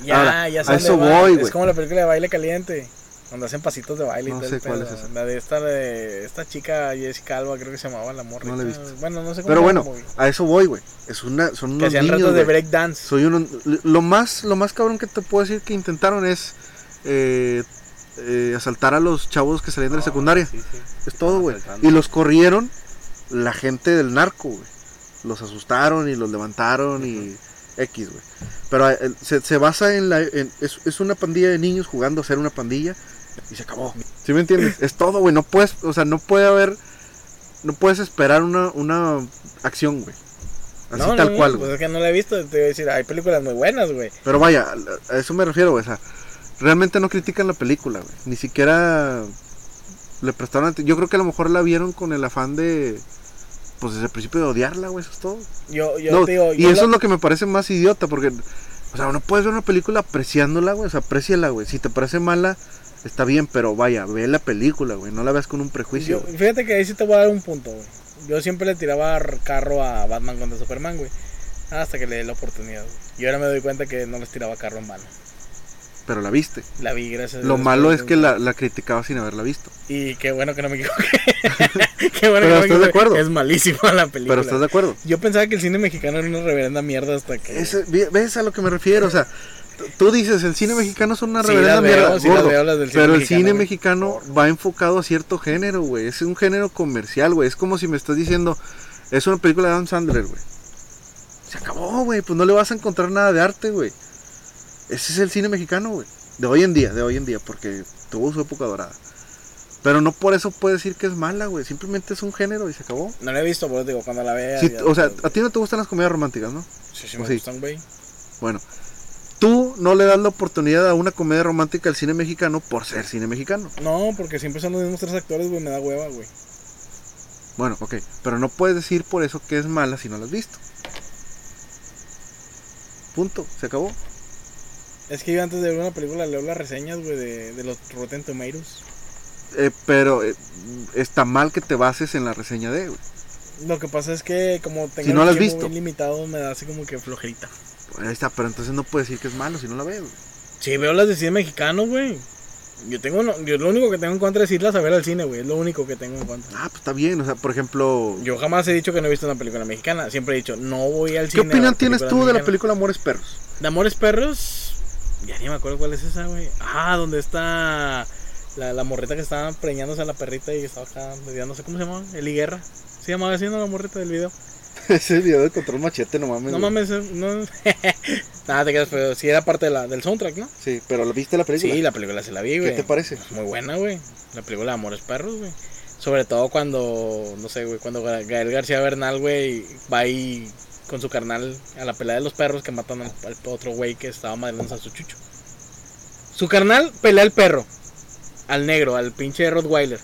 Ya, Ahora, ya a eso voy, Es güey. como la película de baile caliente. Donde hacen pasitos de baile No y todo sé cuál pedo. es esa. La de esta, de esta chica Jessica Alba, creo que se llamaba la morra. No la he visto. Bueno, no sé cómo Pero bueno, a eso voy, güey. Es una, son Que unos hacían niños, de break dance. Soy uno, lo más lo más cabrón que te puedo decir que intentaron es eh, eh, asaltar a los chavos que salían de la secundaria. Sí, sí. Es todo, güey. Y los corrieron la gente del narco, güey. Los asustaron y los levantaron y X, güey. Pero eh, se, se basa en la... en- es, es una pandilla de niños jugando a ser una pandilla y se acabó. ¿Sí me entiendes? [clears throat] es todo, güey. No puedes, o sea, no puede haber... No puedes esperar una, una acción, güey. Así no, tal no, cual, no, güey. Pues es que no la he visto. Te voy a decir, hay películas muy buenas, güey. Pero vaya, a eso me refiero, güey. O sea, realmente no critican la película, güey. Ni siquiera le prestaron ate- Yo creo que a lo mejor la vieron con el afán de. Pues desde el principio de odiarla, güey. Eso es todo. Yo, yo No, te digo, y yo eso es lo que me parece más idiota, porque. O sea, no puedes ver una película apreciándola, güey. O sea, apreciala, güey. Si te parece mala, está bien, pero vaya, ve la película, güey. No la veas con un prejuicio. Yo- fíjate que ahí sí te voy a dar un punto, güey. Yo siempre le tiraba carro a Batman contra Superman, güey. Hasta que le di la oportunidad, güey. Y ahora me doy cuenta que no les tiraba carro en vano. Pero la viste. La vi, gracias a Lo Dios, malo es que la, la criticaba sin haberla visto. Y qué bueno que no me equivoqué. [laughs] qué bueno Pero que no me ¿estás de acuerdo? Es malísima la película. Pero estás de acuerdo. Yo pensaba que el cine mexicano era una reverenda mierda hasta que. Ese- ¿Ves a lo que me refiero? O sea, tú dices, el cine mexicano es una Sí, reverenda veo, mierda. sí, las gordo, veo, las del cine pero el mexicano, cine mexicano va enfocado a cierto género, güey. Es un género comercial, güey. Es como si me estás diciendo, es una película de Adam Sandler, güey. Se acabó, güey. Pues no le vas a encontrar nada de arte, güey. Ese es el cine mexicano, güey. De hoy en día, de hoy en día, porque tuvo su época dorada. Pero no por eso puede decir que es mala, güey. Simplemente es un género y se acabó. No la he visto, pero digo, cuando la vea. Sí, o sea, a ti no te gustan las comedias románticas, ¿no? Sí, sí, me sí. gustan, güey. Bueno, tú no le das la oportunidad a una comedia romántica al cine mexicano por ser cine mexicano. No, porque siempre son los mismos tres actores, güey. Me da hueva, güey. Bueno, ok, pero no puedes decir por eso que es mala si no la has visto. Punto, se acabó. Es que yo antes de ver una película leo las reseñas, güey, de, de los Rotten Tomatoes. Eh, pero eh, está mal que te bases en la reseña de, güey. Lo que pasa es que como tengo Si no el tiempo bien limitado, me da así como que flojerita. Ahí está, pero entonces no puedes decir que es malo si no la güey. Sí, veo las de cine mexicano, güey. Yo tengo, yo lo único que tengo en contra es irlas a ver al cine, güey. Es lo único que tengo en contra. Ah, pues está bien, o sea, por ejemplo... Yo jamás he dicho que no he visto una película mexicana. Siempre he dicho, no voy al ¿Qué cine. a opinión tienes tú de la película Amores Perros? De Amores Perros. Ya ni me acuerdo cuál es esa, güey. Ah, donde está la, la morrita que estaba preñándose a la perrita y estaba acá, no sé cómo se llama, Eli Guerra. Se llamaba así, ¿no? La morrita del video. [laughs] Ese video de control machete, no mames. No güey. mames, eh, no. [laughs] Nada, te quedas, pero sí era parte de la, del soundtrack, ¿no? Sí, pero ¿la viste la película? Sí, la película se la vi, güey. ¿Qué te parece? Muy buena, güey. La película de Amores Perros, güey. Sobre todo cuando, no sé, güey, cuando Ga- Gael García Bernal, güey, va ahí con su carnal a la pelea de los perros que matan al, al otro güey que estaba madreando a su chucho. Su carnal pelea al perro, al negro, al pinche Rottweiler.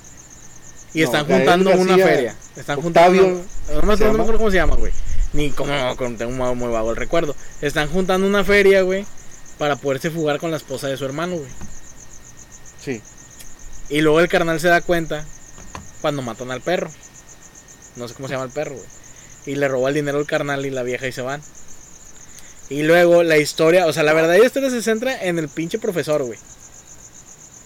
Y No, están juntando una feria. Están Octavio, juntando. No me, acuerdo cómo se llama, güey. Ni con- tengo muy, muy vago el recuerdo. Están juntando una feria, güey, para poderse fugar con la esposa de su hermano, güey. Sí. Y luego el carnal se da cuenta cuando matan al perro. No sé cómo se llama el perro, güey. Y le roba el dinero al carnal y la vieja y se van. Y luego la historia, o sea, la verdadera historia se centra en el pinche profesor, güey.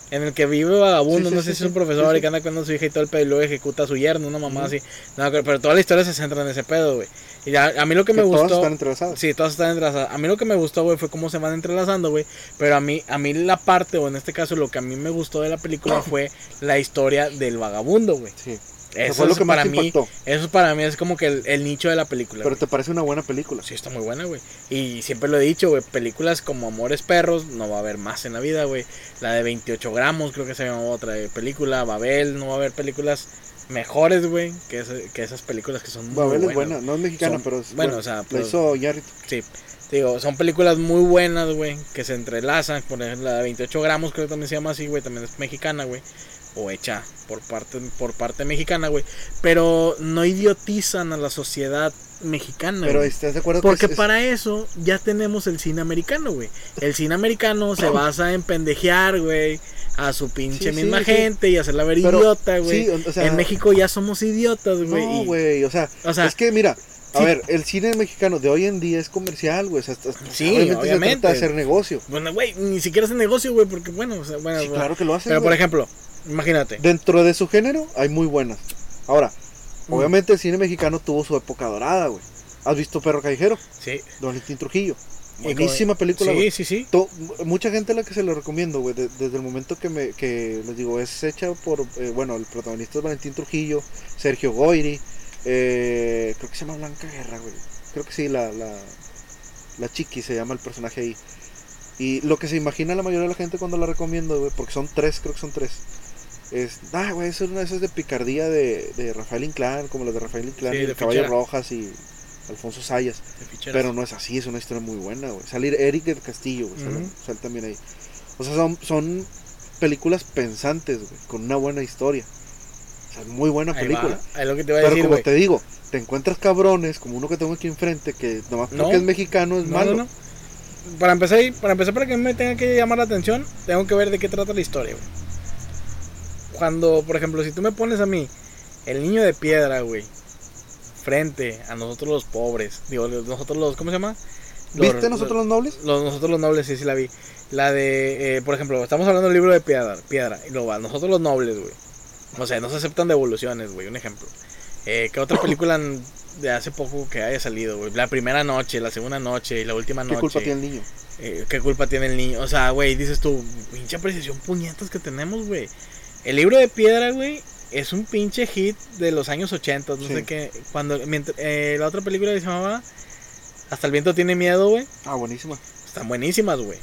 En el que vive vagabundo, Sí, sí, no sí, sé si es un profesor y que anda con su hija y todo el pedo y luego ejecuta a su yerno, una mamá así. No, pero toda la historia se centra en ese pedo, güey. Y ya, a mí lo que, me todas gustó. están entrelazadas. Sí, todas están entrelazadas. A mí lo que me gustó, güey, fue cómo se van entrelazando, güey. Pero a mí, a mí la parte, o en este caso, lo que a mí me gustó de la película [coughs] fue la historia del vagabundo, güey. Sí. Eso fue lo que más para mí, impactó. eso para mí es como que el, el nicho de la película. Pero güey. te parece una buena película. Sí, está muy buena, güey. Y siempre lo he dicho, güey, películas como Amores Perros no va a haber más en la vida, güey. La de 28 gramos, creo que se llama otra película. Babel, no va a haber películas mejores, güey, que, que esas películas que son muy Babel buenas. es buena, no es mexicana, Son- pero es bueno, buena. o sea, la pero- hizo. Sí, digo, son películas muy buenas, güey, que se entrelazan. Por ejemplo, la de 28 gramos, creo que también se llama así, güey, también es mexicana, güey. O hecha por parte, por parte mexicana, güey. Pero no idiotizan a la sociedad mexicana. Pero estás de acuerdo que Porque es- es- para eso ya tenemos el cine americano, güey. El cine americano se [coughs] basa en pendejear, güey, a su pinche Sí, misma sí. gente y hacerla ver Pero, idiota, güey. o- sea- en México ya somos idiotas, güey. No, güey, o sea, O sea, es que mira, a ver, el cine mexicano de hoy en día es comercial, güey, o sea, Sí, obviamente, obviamente. se trata de hacer negocio. Bueno, güey, ni siquiera es negocio, güey, porque bueno, o sea, bueno, claro que lo hacen. Pero por ejemplo, imagínate. Dentro de su género hay muy buenas. Ahora, Mm. obviamente el cine mexicano tuvo su época dorada, güey. ¿Has visto Perro Callejero? Sí. Don Valentín Trujillo. Buenísima película, Sí, sí, sí. To- mucha gente a la que se lo recomiendo, güey, de- desde el momento que me que les digo, es hecha por, eh, bueno, el protagonista es Valentín Trujillo, Sergio Goyri, eh, creo que se llama Blanca Guerra, güey. Creo que sí, la, la, la chiqui se llama el personaje ahí. Y lo que se imagina la mayoría de la gente cuando la recomiendo, güey, porque son tres, creo que son tres. Es, ah, güey, eso es una de esas de picardía de, de Rafael Inclán, como las de Rafael Inclán Sí, y de Caballo fichera. Rojas y Alfonso Sayas. Pero no es así, es una historia muy buena, güey. Salir Eric del Castillo, güey. sale también ahí. O sea, son, son películas pensantes, güey. Con una buena historia. O sea, muy buena Ahí película. lo que te Pero decir, como te digo, te encuentras cabrones, como uno que tengo aquí enfrente, que nomás porque No. es mexicano es No, malo. no. Para empezar, para empezar, para que me tenga que llamar la atención, tengo que ver de qué trata la historia, güey. Cuando, por ejemplo, si tú me pones a mí, el niño de piedra, güey, frente a nosotros los pobres, digo, nosotros los, ¿cómo se llama? Los- ¿Viste nosotros los nobles? los- nosotros los nobles, sí, sí la vi. La de, eh, por ejemplo, estamos hablando del libro de piedra, piedra, y luego va, nosotros los nobles, güey. O sea, no se aceptan devoluciones, güey, un ejemplo. Eh, ¿Qué otra película de hace poco que haya salido, güey? La primera noche, la segunda noche y la última ¿Qué noche. culpa tiene el niño? Eh, ¿Qué culpa tiene el niño? O sea, güey, dices tú, pinche apreciación puñetas que tenemos, güey. El libro de piedra, güey, es un pinche hit de los años 80, no Sí. sé qué. Cuando, mientras- eh, la otra película que se llamaba Hasta el viento tiene miedo, güey. Ah, buenísima. Están buenísimas, güey.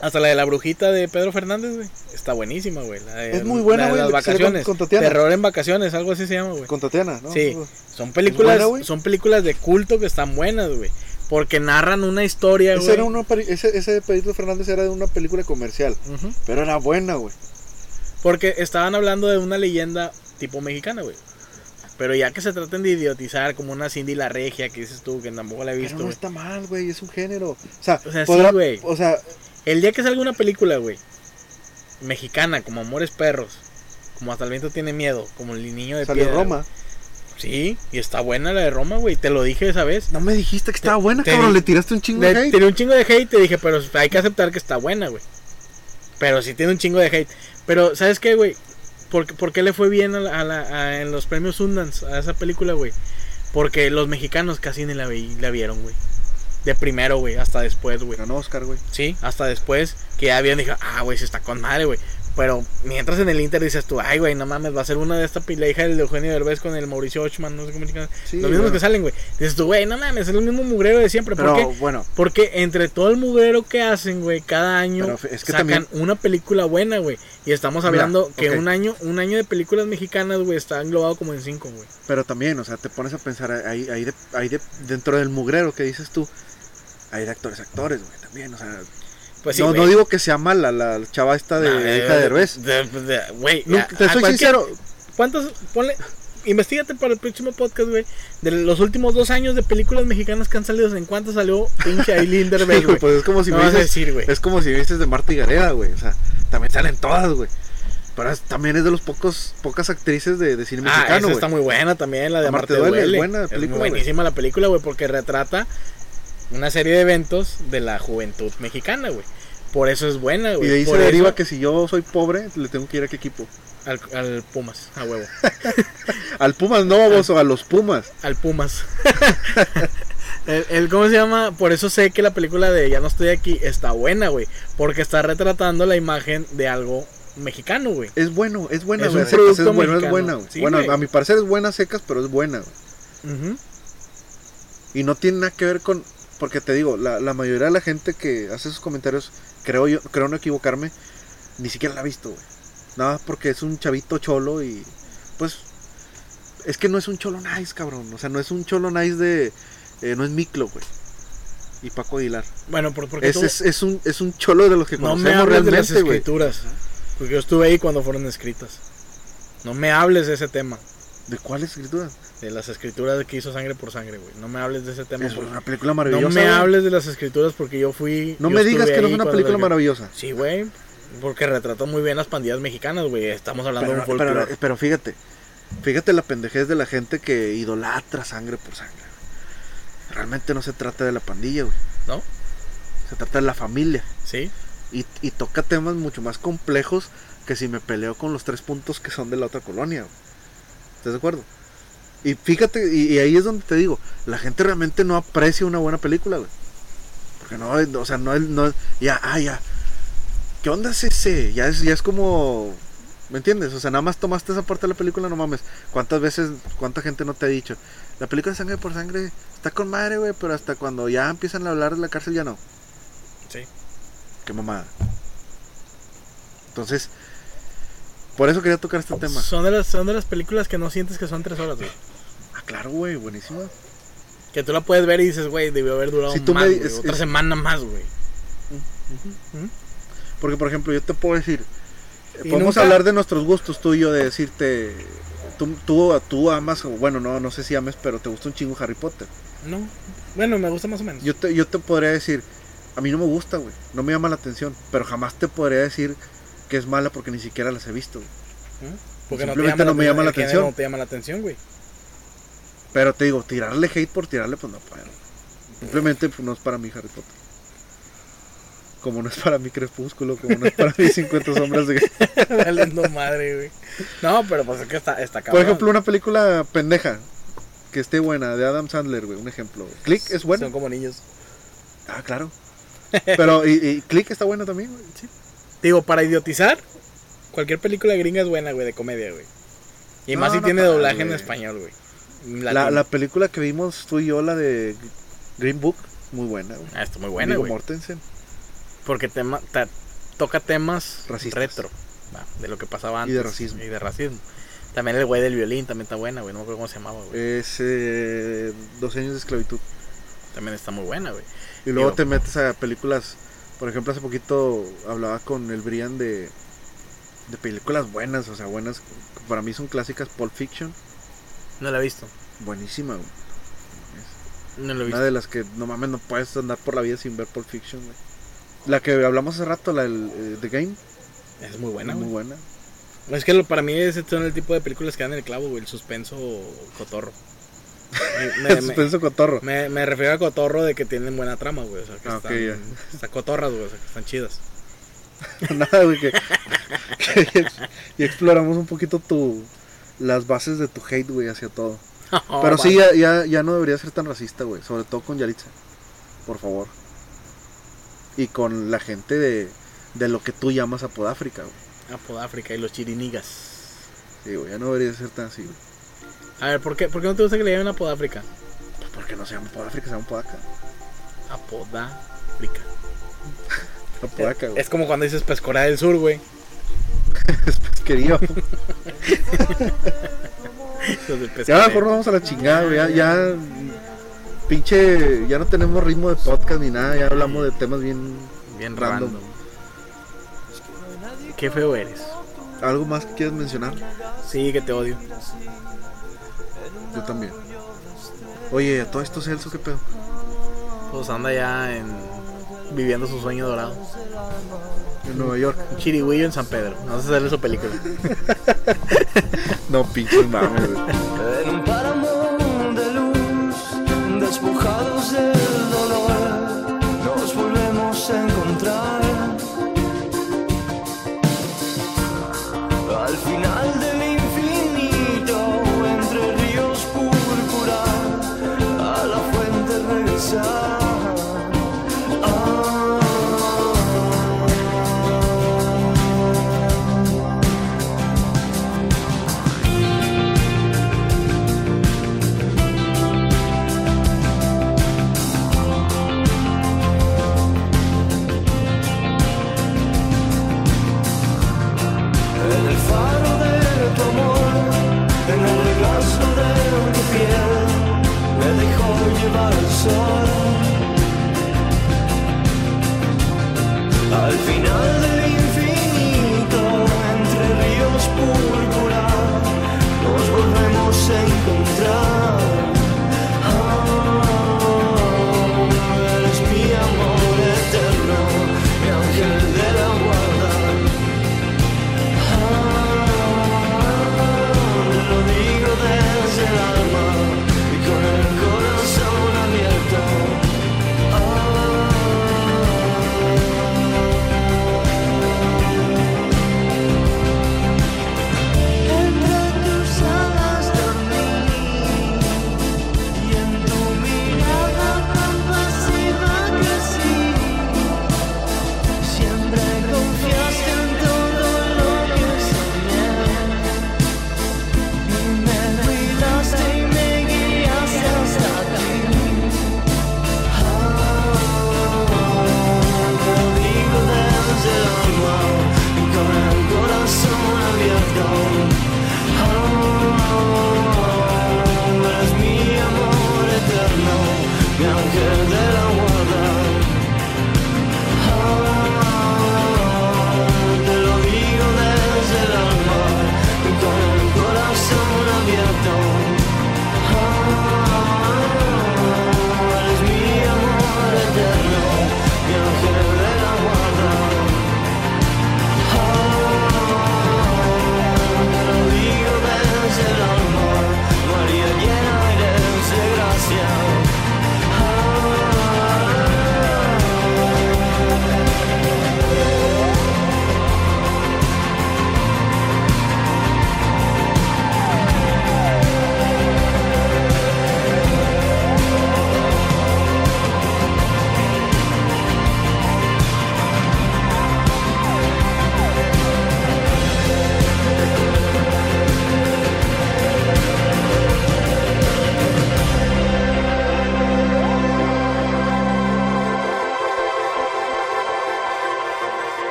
Hasta la de la brujita de Pedro Fernández, güey. Está buenísima, güey. La de- Es muy buena, la de güey, Las la con- vacaciones. con Tatiana. Terror en vacaciones, algo así se llama, güey. Con Tatiana, ¿no? Sí. Son películas, buena, son películas de culto que están buenas, güey. Porque narran una historia, Ese, güey. era una, peli- ese, ese de Pedro Fernández era de una película comercial. Pero era buena, güey. Porque estaban hablando de una leyenda tipo mexicana, güey. Pero ya que se traten de idiotizar como una Cindy la Regia, que dices tú, que tampoco la he Pero visto, no güey. está mal, güey. Es un género. O sea, O sea, sí, podrá- güey. O sea, El día que salga una película, güey, mexicana, como Amores Perros, como Hasta el Viento Tiene Miedo, como El Niño de salió Piedra. Roma. Sí, y está buena la de Roma, güey. Te lo dije esa vez. No me dijiste que estaba buena, te- cabrón. Le tiraste un chingo de hate. tiré un chingo de hate, te dije, pero hay que aceptar que está buena, güey. Pero sí tiene un chingo de hate. Pero, ¿sabes qué, güey? ¿Por, qué- por qué le fue bien a la- a la- a- en los premios Sundance a esa película, güey? Porque los mexicanos casi ni la, vi- la vieron, güey. De primero, güey, hasta después, güey. Ganó Oscar, güey. Sí, hasta después que ya habían dicho, ah, güey, se está con madre, güey. Pero mientras en el Inter dices tú, ay, güey, no mames, va a ser una de esta la hija del Eugenio Derbez con el Mauricio Ochman, no sé cómo chingados. Sí, Los mismos bueno. que salen, güey. Dices tú, güey, no mames, es el mismo mugrero de siempre. ¿Por Pero qué? bueno, Porque entre todo el mugrero que hacen, güey, cada año Pero es que sacan también- una película buena, güey. Y estamos Mira, hablando que un año un año de películas mexicanas, güey, está englobado como en cinco, güey. pero también, o sea, te pones a pensar ahí, ahí, de, ahí de, dentro del mugrero que dices tú, hay de actores, actores, güey, también, o sea, Pues sí, no, no digo que sea mala la chava esta de Nah, hija de de- Güey, te soy sincero, ¿Cuántos? Ponle. Investígate para el próximo podcast, güey. De los últimos dos años de películas mexicanas que han salido, ¿en cuántas salió pinche Aileen [laughs] Derbez, güey? pues es como si No me dices, decir, güey. es como si dices de Marta y Gareda, güey, o sea, también salen todas, güey. Pero es- también es de los pocos pocas actrices de, de cine Ah, mexicano, güey. está muy buena también, la de Amarte Amarte duele, es buena película, buenísima la película, güey, porque retrata una serie de eventos de la juventud mexicana, güey. Por eso es buena, güey. Y de ahí Por se deriva eso- que si yo soy pobre, le tengo que ir a qué equipo. Al, al Pumas, a huevo. [laughs] Al Pumas no, baboso, a los Pumas. al Pumas. [laughs] el, el- ¿Cómo se llama? Por eso sé que la película de Ya no estoy aquí está buena, güey. Porque está retratando la imagen de algo mexicano, güey. Es bueno, es buena, Es un producto es bueno, es mexicano. buena. güey. Sí, bueno, güey. a mi parecer es buena secas, pero es buena, güey. Y no tiene nada que ver con. Porque te digo, la, la mayoría de la gente que hace esos comentarios, creo yo, creo no equivocarme, ni siquiera la ha visto, güey. Nada, porque es un chavito cholo y. Pues. Es que no es un cholo nice, cabrón. O sea, no es un cholo nice de. eh, no es Miklo, güey. Y Paco Aguilar. Bueno, por, porque Es, tú es, es un, es un cholo de los que no me conocemos hables de las escrituras. Porque yo estuve ahí cuando fueron escritas. No me hables de ese tema. ¿De cuál escritura? De las escrituras que hizo Sangre por Sangre, güey. No me hables de ese tema. Es una película No maravillosa. me güey. hables de las escrituras porque yo fui. No yo me digas que no es una película maravillosa. Sí, güey. Porque retrató muy bien las pandillas mexicanas, güey. Estamos hablando de Pero, un pero, pero fíjate, fíjate la pendejez de la gente que idolatra sangre por sangre. Realmente no se trata de la pandilla, güey. ¿No? Se trata de la familia. Sí. Y, y toca temas mucho más complejos que si me peleo con los tres puntos que son de la otra colonia. güey. ¿Estás de acuerdo? Y fíjate, y, y ahí es donde te digo, la gente realmente no aprecia una buena película, güey. Porque no, o sea, no es, no es- ya, ah, ya. ¿Qué onda es ese? Ya es, ya es como, ¿me entiendes? O sea, nada más tomaste esa parte de la película, no mames. ¿Cuántas veces, cuánta gente no te ha dicho? La película de sangre por sangre está con madre, güey, pero hasta cuando ya empiezan a hablar de la cárcel ya no. Sí. Qué mamada. Entonces, por eso quería tocar este tema. Son de, las, son de las películas que no sientes que son tres horas, güey. Claro, güey, buenísima. Que tú la puedes ver y dices, güey, debió haber durado Si tú más, me Otra es- semana más, güey. Porque, por ejemplo, yo te puedo decir, Y podemos nunca- hablar de nuestros gustos, tú y yo, de decirte, tú, tú, tú amas, bueno, no, no sé si ames, pero te gusta un chingo Harry Potter. No. Bueno, me gusta más o menos. Yo te, yo te podría decir, a mí no me gusta, güey, no me llama la atención, pero jamás te podría decir que es mala porque ni siquiera las he visto. güey. ¿Mm? Porque simplemente no me llama la el género atención. No te llama la atención, güey. Pero te digo, tirarle hate por tirarle, pues no puedo. Simplemente pues, no es para mí Harry Potter. Como no es para mí Crepúsculo, como no es para mí 50 sombras de... Valiendo [laughs] madre, güey. No, pero pues es que está, está Por cabrón. ejemplo, una película pendeja que esté buena, de Adam Sandler, güey, un ejemplo. Click es bueno. Son como niños. Ah, claro. Pero, y, y Click está buena también, güey. Sí. Digo, para idiotizar, cualquier película gringa es buena, güey, de comedia, güey. Y No, más si no tiene doblaje en español, güey. La, la película que vimos tú y yo, la de Green Book, muy buena, güey. Ah, está muy buena, güey. Mortensen. Porque tema, ta- toca temas Racistas. retro. va, de lo que pasaba Y antes. de racismo. Y de racismo. También el güey del violín también está buena, güey. No me acuerdo cómo se llamaba, güey. Es eh, 12 años de esclavitud. También está muy buena, güey. Y luego Digo- te metes a películas, por ejemplo, hace poquito hablaba con el Brian de, de películas buenas, o sea, buenas, para mí son clásicas, Pulp Fiction, No la he visto. buenísima, güey. No la he visto. Una de las que no mames, no puedes andar por la vida sin ver Pulp Fiction, güey. La que hablamos hace rato, la del eh, The Game, Es muy buena, muy güey. buena. Es que lo- para mí ese son el tipo de películas que dan el clavo, güey. El suspenso cotorro. Me, [laughs] Suspenso cotorro. me- me refiero a cotorro de que tienen buena trama, güey. O sea, que Ah, están, cotorras, güey. O sea, que están chidas. [laughs] Nada, güey, que, que ex- y exploramos un poquito tu las bases de tu hate, güey, hacia todo. [laughs] Pero sí, ya, ya, ya no debería ser tan racista, güey. Sobre todo con Yaritza. Por favor. Y con la gente de, de lo que tú llamas Apodáfrica, güey. Apodáfrica y los chirinigas. Sí, güey, ya no debería ser tan así, güey. A ver, ¿por qué, ¿por qué no te gusta que le llamen Apodáfrica? Pues porque no se llama Apodáfrica, se llama Apodaca. Apodáfrica. [laughs] Apodaca, güey. Es como cuando dices Pescora del Sur, güey. Es [laughs] del ya Pesquería. mejor nos vamos a la chingada, güey. Ya, ya. Pinche. Ya no tenemos ritmo de podcast ni nada. Ya hablamos de temas bien. Bien random. random. Qué feo eres. ¿Algo más que quieras mencionar? Sí, que te odio. Yo también. Oye, todo esto Celso, ¿qué pedo? Pues anda ya en viviendo su sueño dorado. En Nueva York. Un en San Pedro. No sé sale su película. [laughs] no pinches mames. En un páramo de luz, despojados del dolor, nos volvemos a encontrar. Al final del infinito, entre ríos púrpura, a la fuente regresar.